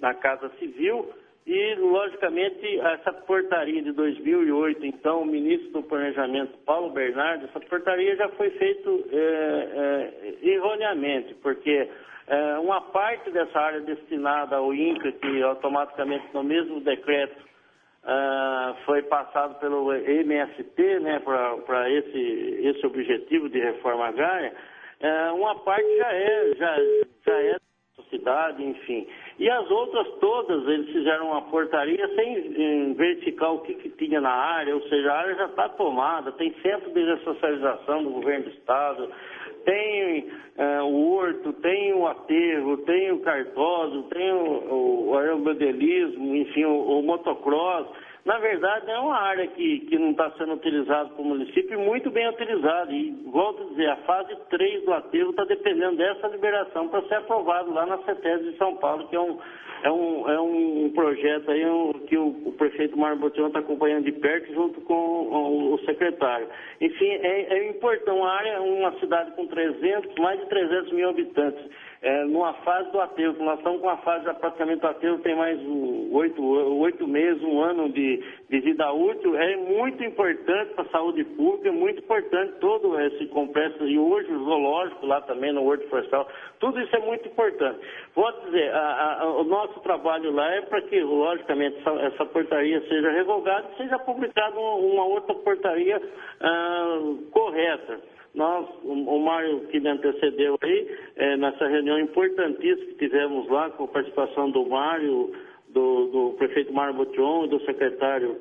na Casa Civil, e, logicamente, essa portaria de 2008, então, o ministro do Planejamento, Paulo Bernardo, essa portaria já foi feita é, é, erroneamente, porque é, uma parte dessa área destinada ao INCA, que automaticamente no mesmo decreto é, foi passado pelo MST, né, para esse, esse objetivo de reforma agrária, é, uma parte já é, já, já é cidade, enfim. E as outras todas, eles fizeram uma portaria sem verificar o que, que tinha na área, ou seja, a área já está tomada, tem centro de ressocialização do governo do estado, tem é, o horto, tem o aterro, tem o cartódromo, tem o, o enfim, o, o motocross. Na verdade, é uma área que, que não está sendo utilizada pelo município e muito bem utilizada. E, volto a dizer, a fase 3 do aterro está dependendo dessa liberação para ser aprovado lá na CETES de São Paulo, que é um, é um, é um projeto aí que o, o prefeito Mário Botião está acompanhando de perto junto com o, o secretário. Enfim, é, é importante, uma área, uma cidade com 300, mais de 300 mil habitantes é, numa fase do aterro. Nós estamos com a fase de praticamente do aterro, tem mais oito, oito meses, um ano de, de vida útil. É muito importante para a saúde pública, é muito importante todo esse complexo, e hoje o zoológico lá também, no Horto Florestal, tudo isso é muito importante. Vou dizer, a, a, o nosso trabalho lá é para que, logicamente, essa, essa, portaria seja revogada e seja publicada uma, uma outra portaria ah, correta. Nós, o Mário que me antecedeu aí, é, nessa reunião importantíssima que tivemos lá, com a participação do Mário, do, do prefeito Mário Botion e do secretário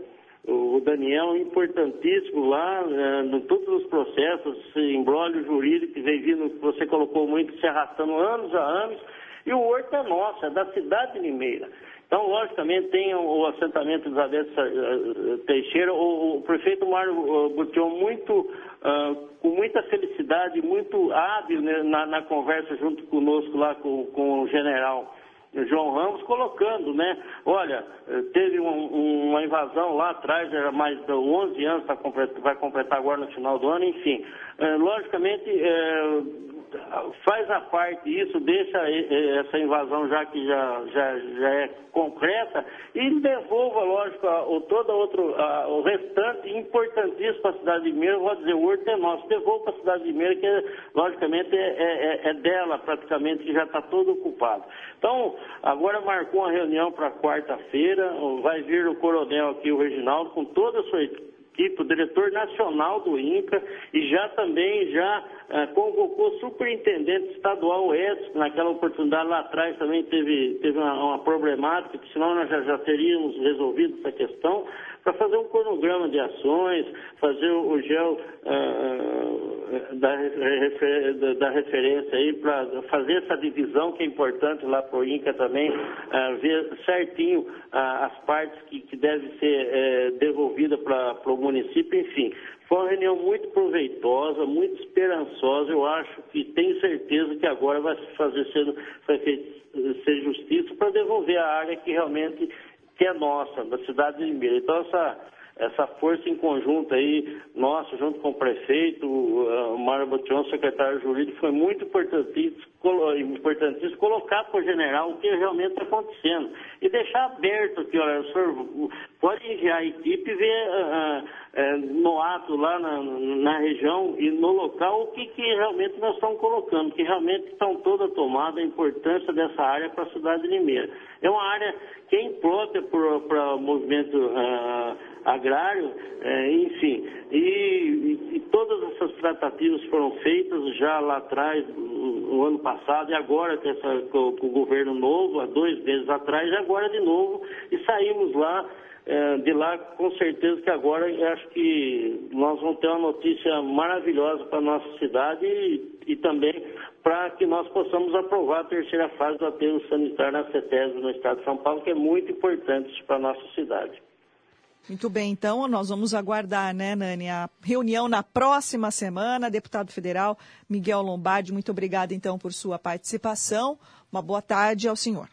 o Daniel, importantíssimo lá, é, em todos os processos, esse embrólio jurídico que vem vindo, você colocou muito, se arrastando anos a anos, e o horto é nosso, é da cidade de Limeira. Então, logicamente, tem o assentamento Elizabeth eh, Teixeira, o, o prefeito Mário Bution muito, uh, com muita felicidade, muito hábil né, na, na, conversa junto conosco lá com, com o general João Ramos, colocando, né? Olha, eh, teve um, uma invasão lá atrás, era mais de 11 anos, tá vai completar agora no final do ano, enfim. Uh, logicamente, uh, faz a parte isso, deixa essa invasão já que já, já, já é concreta e devolva, lógico, o todo outro, a, o restante importantíssimo para a cidade de Minas, vou dizer, o horto é nosso, devolva para a cidade de Minas, que logicamente é, é, é dela praticamente, que já está todo ocupado. Então, agora marcou uma reunião para quarta-feira, vai vir o coronel aqui, o Reginaldo, com toda a sua equipe equipe, o diretor nacional do INCA, e já também já uh, convocou superintendente estadual Edson, naquela oportunidade lá atrás também teve, teve uma, uma problemática, que senão nós já, já teríamos resolvido essa questão, para fazer um cronograma de ações, fazer o gel uh, da, da, referência aí, para fazer essa divisão que é importante lá para o INCA também, uh, ver certinho uh, as partes que, que devem ser eh, devolvidas para o município, enfim. Foi uma reunião muito proveitosa, muito esperançosa. Eu acho que tenho certeza que agora vai fazer sendo, vai ser justiça para devolver a área que realmente que é nossa, da cidade de Limeira. Então, essa, essa força em conjunto aí, nossa, junto com o prefeito, o Mário Botion, secretário jurídico, foi muito importantíssimo colocar para o general o que realmente está acontecendo. E deixar aberto aqui, olha, o senhor pode enviar a equipe e ver uh, uh, no ato lá na, na, região e no local o que, que realmente nós estamos colocando, que realmente estão toda tomada a importância dessa área para a cidade de Limeira. É uma área que é imprópria para o movimento uh, agrário, uh, enfim. E, e, todas essas tratativas foram feitas já lá atrás, no, no ano passado, e agora com, essa, com, com, o governo novo, há dois meses atrás, e agora de novo, e saímos lá. Uh, de lá, com certeza que agora acho que nós vamos ter uma notícia maravilhosa para a nossa cidade e, e também para que nós possamos aprovar a terceira fase do aterro sanitário na CETES no Estado de São Paulo, que é muito importante para a nossa cidade. Muito bem, então nós vamos aguardar, né, Nani, a reunião na próxima semana. Deputado federal Miguel Lombardi, muito obrigada então por sua participação. Uma boa tarde ao senhor.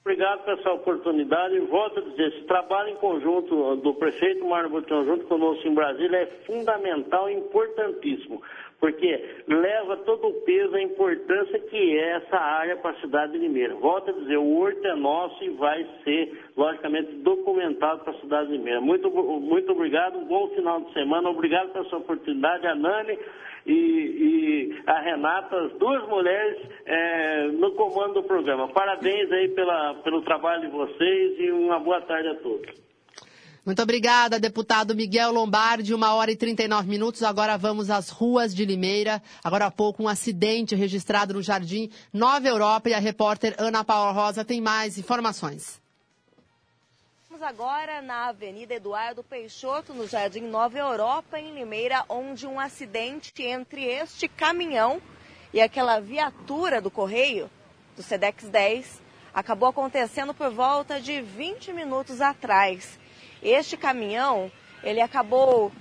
Obrigado por essa oportunidade volto a dizer, esse trabalho em conjunto do prefeito Mário Botão junto conosco em Brasília é fundamental e importantíssimo porque leva todo o peso, a importância que é essa área para a cidade de Limeira. Volto a dizer, o horto é nosso e vai ser, logicamente, documentado para a cidade de Limeira. Muito, muito obrigado, um bom final de semana, obrigado pela sua oportunidade, a Nani e, e a Renata, as duas mulheres é, no comando do programa. Parabéns aí pela, pelo trabalho de vocês e uma boa tarde a todos. Muito obrigada, deputado Miguel Lombardi. Uma hora e 39 minutos. Agora vamos às ruas de Limeira. Agora há pouco, um acidente registrado no Jardim Nova Europa e a repórter Ana Paula Rosa tem mais informações. Estamos agora na Avenida Eduardo Peixoto, no Jardim Nova Europa, em Limeira, onde um acidente entre este caminhão e aquela viatura do Correio, do Sedex 10, acabou acontecendo por volta de 20 minutos atrás. Este caminhão, ele acabou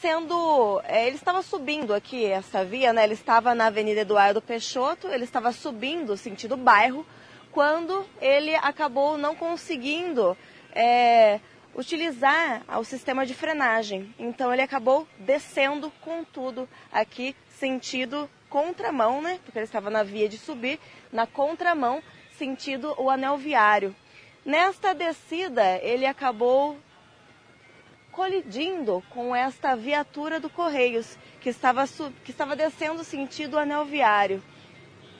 sendo. É, ele estava subindo aqui essa via, né? Ele estava na Avenida Eduardo Peixoto, ele estava subindo sentido bairro, quando ele acabou não conseguindo é, utilizar o sistema de frenagem. Então ele acabou descendo com tudo aqui, sentido contramão, né? Porque ele estava na via de subir, na contramão, sentido o anel viário. Nesta descida, ele acabou colidindo com esta viatura do Correios, que estava, que estava descendo sentido anel viário.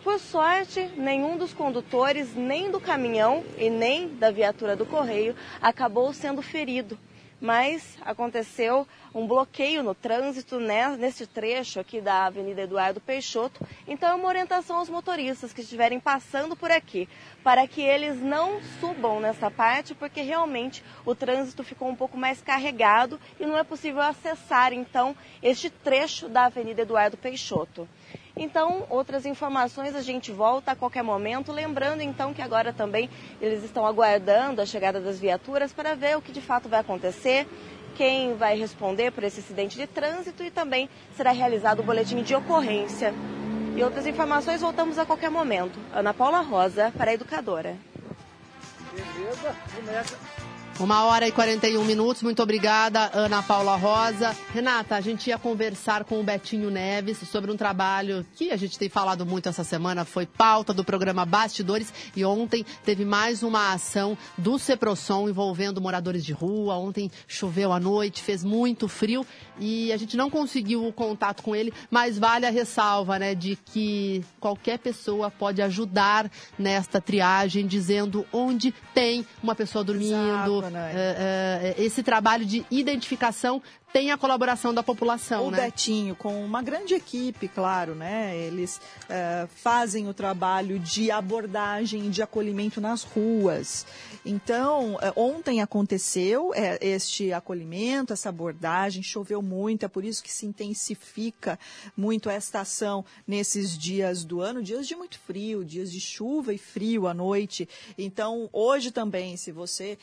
Por sorte, nenhum dos condutores, nem do caminhão e nem da viatura do Correio, acabou sendo ferido mas aconteceu um bloqueio no trânsito né, nesse trecho aqui da Avenida Eduardo Peixoto. Então, é uma orientação aos motoristas que estiverem passando por aqui, para que eles não subam nessa parte, porque realmente o trânsito ficou um pouco mais carregado e não é possível acessar, então, este trecho da Avenida Eduardo Peixoto. Então, outras informações a gente volta a qualquer momento, lembrando então que agora também eles estão aguardando a chegada das viaturas para ver o que de fato vai acontecer, quem vai responder por esse acidente de trânsito e também será realizado o boletim de ocorrência. E outras informações voltamos a qualquer momento. Ana Paula Rosa, para a Educadora. Beleza, começa. Uma hora e 41 minutos, muito obrigada, Ana Paula Rosa. Renata, a gente ia conversar com o Betinho Neves sobre um trabalho que a gente tem falado muito essa semana, foi pauta do programa Bastidores. E ontem teve mais uma ação do Ceprosom envolvendo moradores de rua. Ontem choveu à noite, fez muito frio. E a gente não conseguiu o contato com ele, mas vale a ressalva, né, de que qualquer pessoa pode ajudar nesta triagem, dizendo onde tem uma pessoa dormindo, Exato, né? é, é, esse trabalho de identificação tem a colaboração da população, o né? Betinho, com uma grande equipe, claro, né? Eles é, fazem o trabalho de abordagem, de acolhimento nas ruas. Então, é, ontem aconteceu é, este acolhimento, essa abordagem, choveu muito, é por isso que se intensifica muito esta ação nesses dias do ano, dias de muito frio, dias de chuva e frio à noite. Então, hoje também, se você,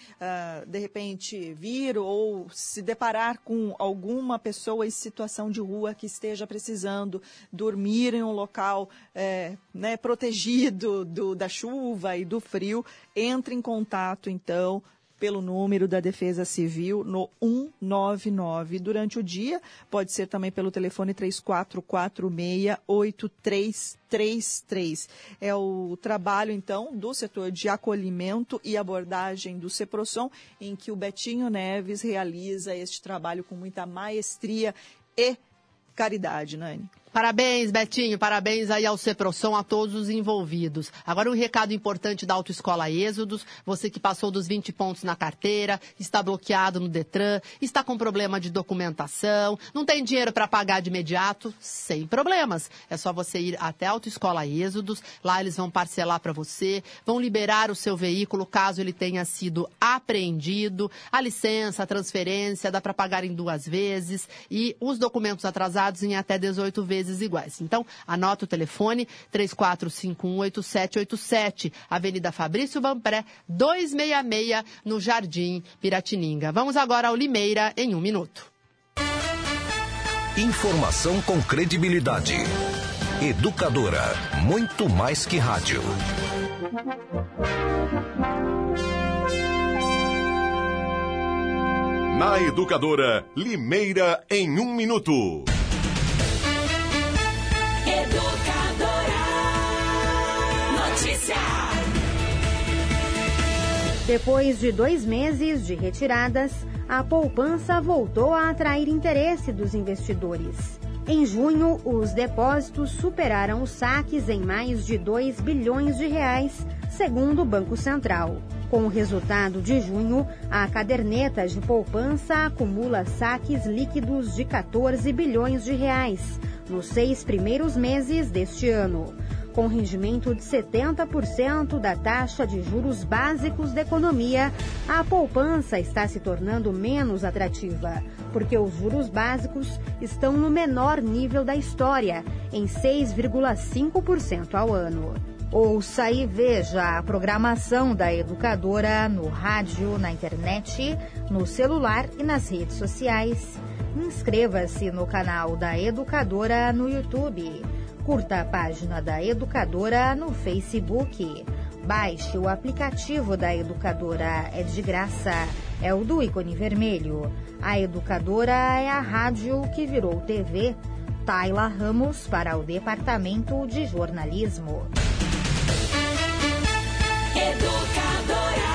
de repente, vir ou se deparar com alguma pessoa em situação de rua que esteja precisando dormir em um local é, né, protegido do, da chuva e do frio, entre em contato, então, pelo número da Defesa Civil no 199 durante o dia, pode ser também pelo telefone 3446-8333. É o trabalho, então, do setor de acolhimento e abordagem do CEPROSOM, em que o Betinho Neves realiza este trabalho com muita maestria e caridade, Nani. Parabéns, Betinho, parabéns aí ao Ceprosom, a todos os envolvidos. Agora um recado importante da Autoescola Êxodos, você que passou dos 20 pontos na carteira, está bloqueado no Detran, está com problema de documentação, não tem dinheiro para pagar de imediato, sem problemas. É só você ir até a Autoescola Êxodos, lá eles vão parcelar para você, vão liberar o seu veículo caso ele tenha sido apreendido, a licença, a transferência, dá para pagar em duas vezes. E os documentos atrasados em até 18 vezes vezes iguais. Então, anota o telefone 34518787, Avenida Fabrício Bampré, 266, no Jardim Piratininga. Vamos agora ao Limeira em um minuto. Informação com credibilidade. Educadora, muito mais que rádio. Na Educadora, Limeira em um minuto. Depois de dois meses de retiradas, a poupança voltou a atrair interesse dos investidores. Em junho, os depósitos superaram os saques em mais de 2 bilhões de reais, segundo o Banco Central. Com o resultado de junho, a caderneta de poupança acumula saques líquidos de 14 bilhões de reais nos seis primeiros meses deste ano. Com rendimento de 70% da taxa de juros básicos da economia, a poupança está se tornando menos atrativa, porque os juros básicos estão no menor nível da história, em 6,5% ao ano. Ouça e veja a programação da educadora no rádio, na internet, no celular e nas redes sociais. Inscreva-se no canal da Educadora no YouTube. Curta a página da Educadora no Facebook. Baixe o aplicativo da Educadora, é de graça. É o do ícone vermelho. A Educadora é a rádio que virou TV. Taila Ramos para o Departamento de Jornalismo. Educadora.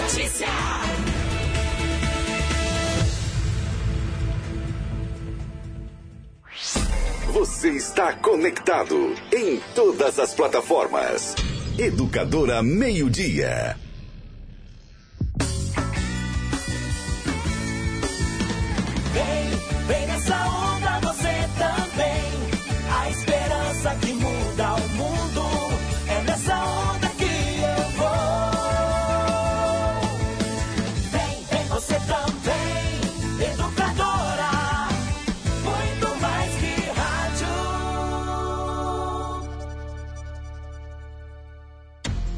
Notícia. Você está conectado em todas as plataformas. Educadora Meio Dia.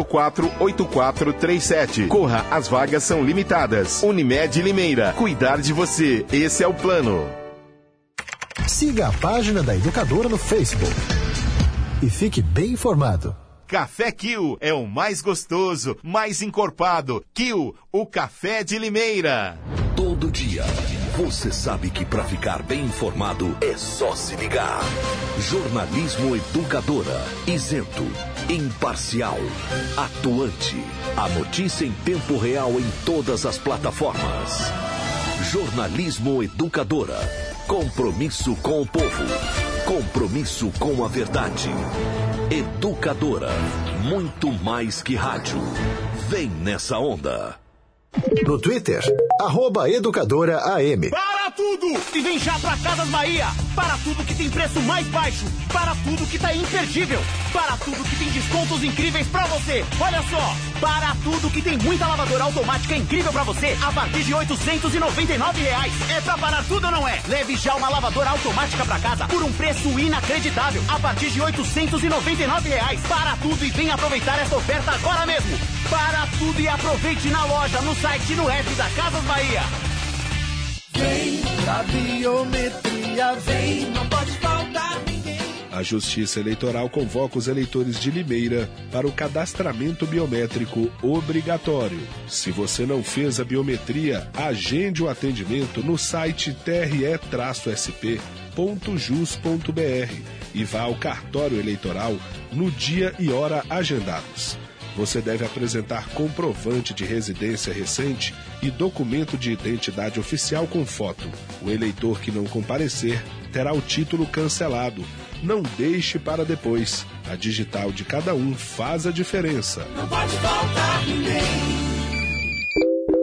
8437. Corra, as vagas são limitadas. Unimed Limeira. Cuidar de você. Esse é o plano. Siga a página da Educadora no Facebook. E fique bem informado. Café Kill é o mais gostoso, mais encorpado. Kill, o café de Limeira. Todo dia. Você sabe que para ficar bem informado é só se ligar. Jornalismo Educadora. Isento. Imparcial. Atuante. A notícia em tempo real em todas as plataformas. Jornalismo Educadora. Compromisso com o povo. Compromisso com a verdade. Educadora. Muito mais que rádio. Vem nessa onda. No Twitter, arroba Educadora AM. Para tudo e vem já pra Casas Bahia. Para tudo tem preço mais baixo. Para tudo que tá imperdível. Para tudo que tem descontos incríveis pra você. Olha só. Para tudo que tem muita lavadora automática incrível pra você. A partir de 899 reais. É pra parar tudo ou não é? Leve já uma lavadora automática pra casa por um preço inacreditável. A partir de 899 reais. Para tudo e vem aproveitar essa oferta agora mesmo. Para tudo e aproveite na loja, no site no app da Casas Bahia. Vem biometria, vem, não pode faltar ninguém. A Justiça Eleitoral convoca os eleitores de Limeira para o cadastramento biométrico obrigatório. Se você não fez a biometria, agende o atendimento no site tre-sp.jus.br e vá ao cartório eleitoral no dia e hora agendados. Você deve apresentar comprovante de residência recente e documento de identidade oficial com foto. O eleitor que não comparecer terá o título cancelado. Não deixe para depois. A digital de cada um faz a diferença. Não pode faltar ninguém.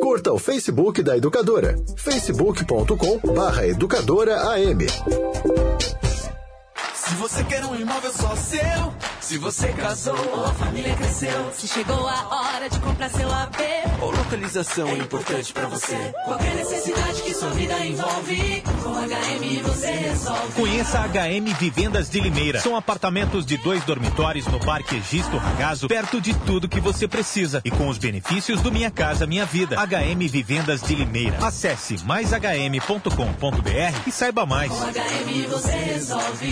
Curta o Facebook da Educadora. facebook.com barra Educadora AM. Se você quer um imóvel só seu, Se você casou ou a família cresceu. Se chegou a hora de comprar seu AP. Ou localização é importante pra você. Qualquer necessidade que sua vida envolve. Com HM você resolve. Conheça a HM Vivendas de Limeira. São apartamentos de dois dormitórios no Parque Egisto Ragazo, perto de tudo que você precisa e com os benefícios do Minha Casa Minha Vida. HM Vivendas de Limeira. Acesse maishm.com.br e saiba mais. Com HM você resolve.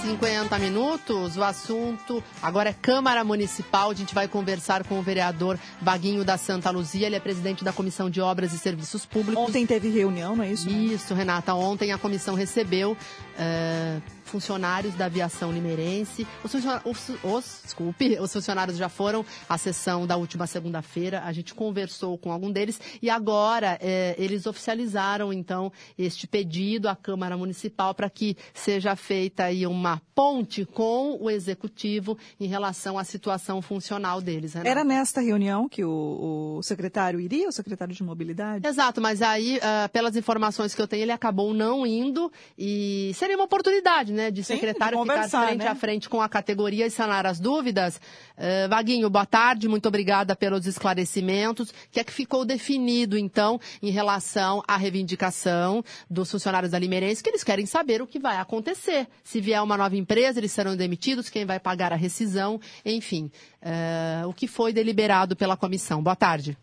50 minutos. O assunto agora é Câmara Municipal. A gente vai conversar com o vereador Vaguinho da Santa Luzia. Ele é presidente da Comissão de Obras e Serviços Públicos. Ontem teve reunião, não é isso? Isso, Renata. Ontem a comissão recebeu eh, funcionários da aviação limeirense. Os, os- os- desculpe, os funcionários já foram à sessão da última segunda-feira. A gente conversou com algum deles e agora eh, eles oficializaram então este pedido à Câmara Municipal para que seja feita aí uma ponte com o executivo em relação à situação funcional deles. Renata. Era nesta reunião que o, o secretário iria, o secretário de mobilidade? Exato, mas aí, ah, pelas informações que eu tenho, ele acabou não indo e seria uma oportunidade, né, de Sim, secretário de ficar frente né? a frente com a categoria e sanar as dúvidas. Eh, Vaguinho, boa tarde, muito obrigada pelos esclarecimentos. O que é que ficou definido, então, em relação à reivindicação dos funcionários da Limeirense, que eles querem saber o que vai acontecer. Se vier uma nova empresa, eles serão demitidos, quem vai pagar a rescisão, enfim. Eh, o que foi deliberado pela comissão. Boa tarde.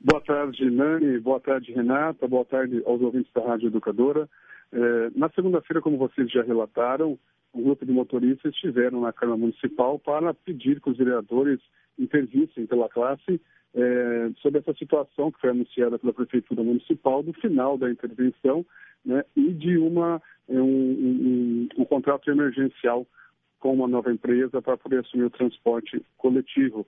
Boa tarde, Nani. Boa tarde, Renata. Boa tarde aos ouvintes da Rádio Educadora. Eh, na segunda-feira, como vocês já relataram, um grupo de motoristas estiveram na Câmara Municipal para pedir que os vereadores intervissem pela classe eh, sobre essa situação que foi anunciada pela Prefeitura Municipal do final da intervenção né, e de uma, eh, um, um- um contrato emergencial com uma nova empresa para poder assumir o transporte coletivo.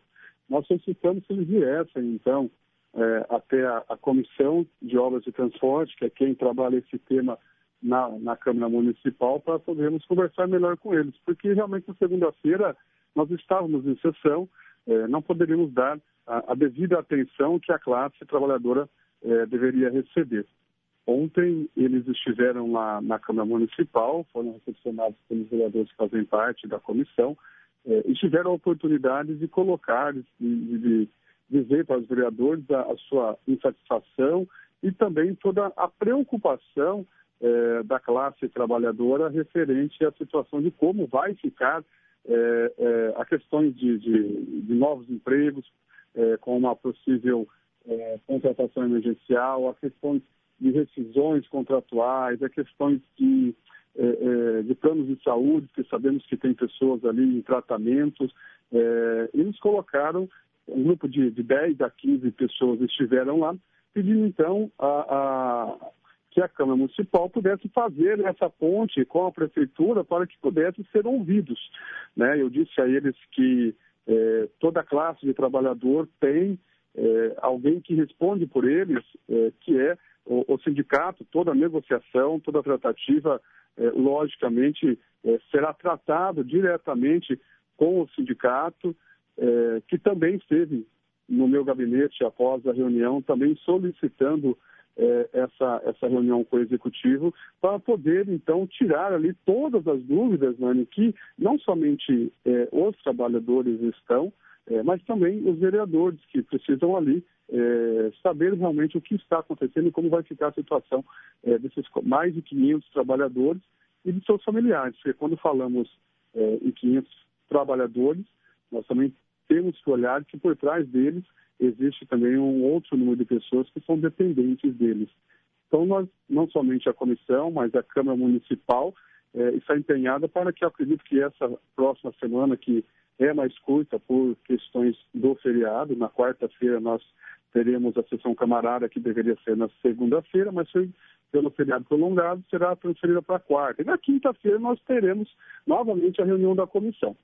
Nós solicitamos que eles viessem, então, eh, até a, a Comissão de Obras de Transporte, que é quem trabalha esse tema na, na Câmara Municipal, para podermos conversar melhor com eles. Porque realmente na segunda-feira nós estávamos em sessão, eh, não poderíamos dar a, a devida atenção que a classe trabalhadora eh, deveria receber. Ontem eles estiveram lá na Câmara Municipal, foram recepcionados pelos vereadores que fazem parte da comissão, eh, e tiveram a oportunidade de colocar, de, de- dizer para os vereadores a, a sua insatisfação e também toda a preocupação eh, da classe trabalhadora referente à situação de como vai ficar eh, a questões de, de- de novos empregos, com uma possível contratação emergencial, a questões de rescisões contratuais, a questões de, de planos de saúde, que sabemos que tem pessoas ali em tratamentos. eles colocaram, um grupo de, de 10 a 15 pessoas estiveram lá, pedindo então a, a- que a Câmara Municipal pudesse fazer essa ponte com a Prefeitura para que pudessem ser ouvidos. Né? Eu disse a eles que eh, toda classe de trabalhador tem eh, alguém que responde por eles, eh, que é o, o sindicato, toda negociação, toda tratativa, logicamente, será tratado diretamente com o sindicato, que também esteve no meu gabinete após a reunião, também solicitando eh, essa, essa reunião com o executivo, para poder, então, tirar ali todas as dúvidas, Nani, que não somente eh, os trabalhadores estão, eh, mas também os vereadores que precisam ali eh, saber realmente o que está acontecendo e como vai ficar a situação eh, desses mais de 500 trabalhadores e de seus familiares. Porque quando falamos em 500 trabalhadores, nós também temos que olhar que por trás deles existe também um outro número de pessoas que são dependentes deles. Então, nós, não somente a comissão, mas a Câmara Municipal é, está empenhada para que eu acredito que essa próxima semana, que é mais curta por questões do feriado, na quarta-feira nós teremos a sessão camarada que deveria ser na segunda-feira, mas foi pelo feriado prolongado, será transferida para quarta. E na quinta-feira nós teremos novamente a reunião da comissão.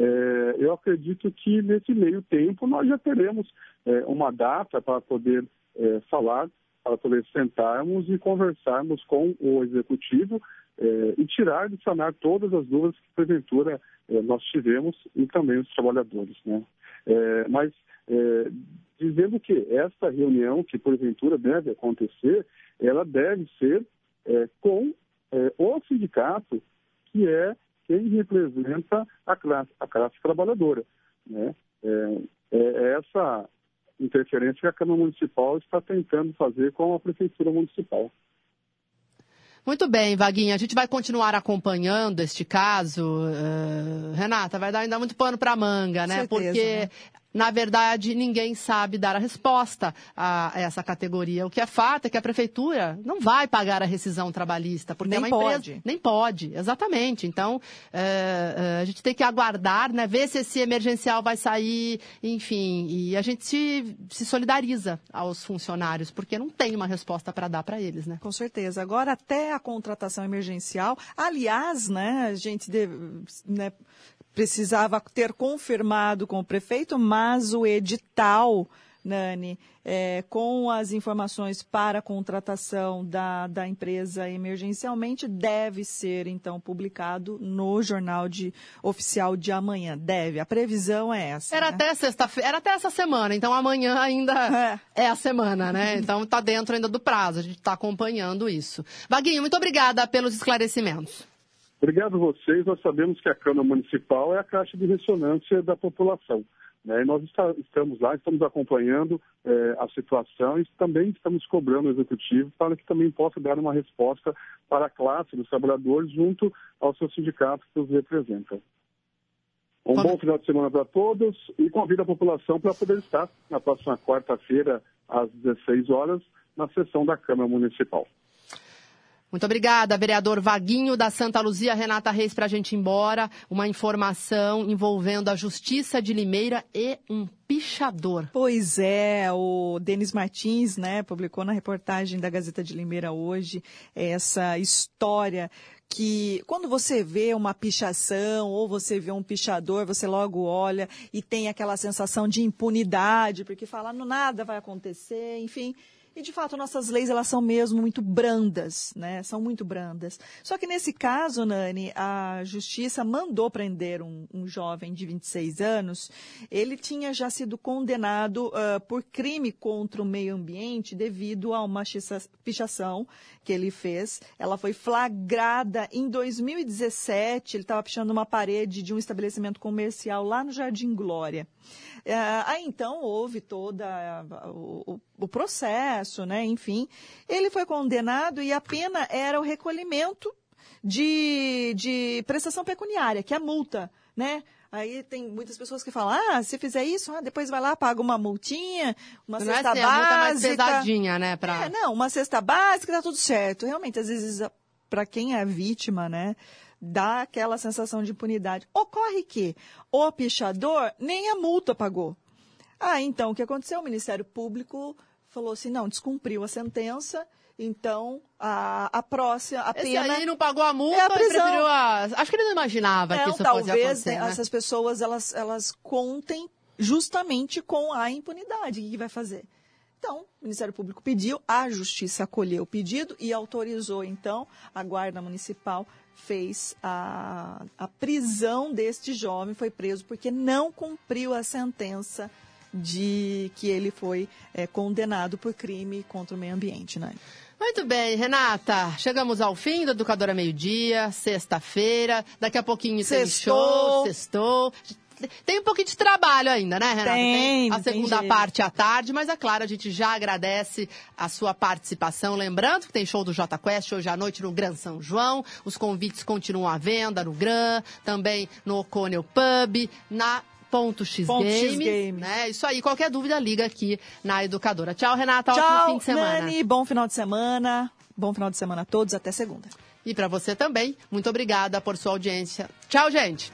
É, eu acredito que nesse meio tempo nós já teremos é, uma data para poder é, falar, para poder sentarmos e conversarmos com o executivo é, e tirar e sanar todas as dúvidas que porventura é, nós tivemos e também os trabalhadores. Né? É, mas dizendo que esta reunião que porventura deve acontecer, ela deve ser com o sindicato que é quem representa a classe, a classe trabalhadora. Né? É, é essa interferência que a Câmara Municipal está tentando fazer com a Prefeitura Municipal. Muito bem, Vaguinha. A gente vai continuar acompanhando este caso. Uh, Renata, vai dar ainda muito pano para manga, né? Certeza, Porque né? Na verdade, ninguém sabe dar a resposta a essa categoria. O que é fato é que a prefeitura não vai pagar a rescisão trabalhista, porque Nem é uma empresa. pode. Nem pode, exatamente. Então, é, é, a gente tem que aguardar, né, ver se esse emergencial vai sair, enfim. E a gente se, se solidariza aos funcionários, porque não tem uma resposta para dar para eles, né? Com certeza. Agora, até a contratação emergencial, aliás, né, a gente deve, né, precisava ter confirmado com o prefeito, mas o edital, Nani, é, com as informações para a contratação da, da empresa emergencialmente, deve ser, então, publicado no jornal de, oficial de amanhã. Deve. A previsão é essa. Era né? até sexta-feira, era até essa semana, então amanhã ainda é, a semana, né? Então tá dentro ainda do prazo, a gente está acompanhando isso. Vaguinho, muito obrigada pelos esclarecimentos. Obrigado a vocês. Nós sabemos que a Câmara Municipal é a caixa de ressonância da população. Né? E nós está, estamos lá, estamos acompanhando eh, a situação e também estamos cobrando o Executivo para que também possa dar uma resposta para a classe dos trabalhadores junto ao seu sindicato que os representa. Um bom final de semana para todos e convido a população para poder estar na próxima quarta-feira, às 16 horas, na sessão da Câmara Municipal. Muito obrigada, vereador Vaguinho da Santa Luzia, Renata Reis, para a gente ir embora. Uma informação envolvendo a Justiça de Limeira e um pichador. Pois é, o Denis Martins, né, publicou na reportagem da Gazeta de Limeira hoje essa história que quando você vê uma pichação ou você vê um pichador, você logo olha e tem aquela sensação de impunidade, porque fala, "Não, nada vai acontecer, enfim. E de fato nossas leis elas são mesmo muito brandas, né? São muito brandas. Só que nesse caso, Nani, a justiça mandou prender um, um jovem de 26 anos. Ele tinha já sido condenado ah, por crime contra o meio ambiente devido a uma pichação que ele fez. Ela foi flagrada em 2017. Ele estava pichando uma parede de um estabelecimento comercial lá no Jardim Glória. É, aí então houve toda o- o processo, né? Enfim, ele foi condenado e a pena era o recolhimento de, de prestação pecuniária, que é a multa, né? Aí tem muitas pessoas que falam, ah, se fizer isso, ah, depois vai lá, paga uma multinha, uma Não é cesta assim, a multa mais básica. pesadinha, né? Pra... É, não, uma cesta básica, tá tudo certo. Realmente, às vezes, para quem é vítima, né, dá aquela sensação de impunidade. Ocorre que o pichador nem a multa pagou. Ah, então, o que aconteceu? O Ministério Público falou assim, não, descumpriu a sentença, então a, a próxima, a Esse pena... aí não pagou a multa é a prisão. preferiu a... Acho que ele não imaginava que Não, isso podia talvez acontecer, né, né? essas pessoas elas, elas contem justamente com a impunidade. O que que vai fazer? Então, o Ministério Público pediu, a Justiça acolheu o pedido e autorizou, então, a Guarda Municipal fez a, a prisão deste jovem, foi preso porque não cumpriu a sentença de que ele foi eh, condenado por crime contra o meio ambiente, né? Muito bem, Renata. Chegamos ao fim do Educadora Meio Dia, sexta-feira. Daqui a pouquinho tem show, sextou. Tem um pouquinho de trabalho ainda, né, Renata? Tem, a tem segunda jeito. parte à tarde, mas é claro, a gente já agradece a sua participação. Lembrando que tem show do Jota Quest hoje à noite no Gran São João. Os convites continuam à venda no Gran, também no O'Connell Pub, na Ponto X Ponto X Games, Games. né? Isso aí, qualquer dúvida liga aqui na Educadora. Tchau, Renata, ótimo Tchau, fim de semana. Nani, bom final de semana. Bom final de semana a todos, até segunda. E para você também, muito obrigada por sua audiência. Tchau, gente.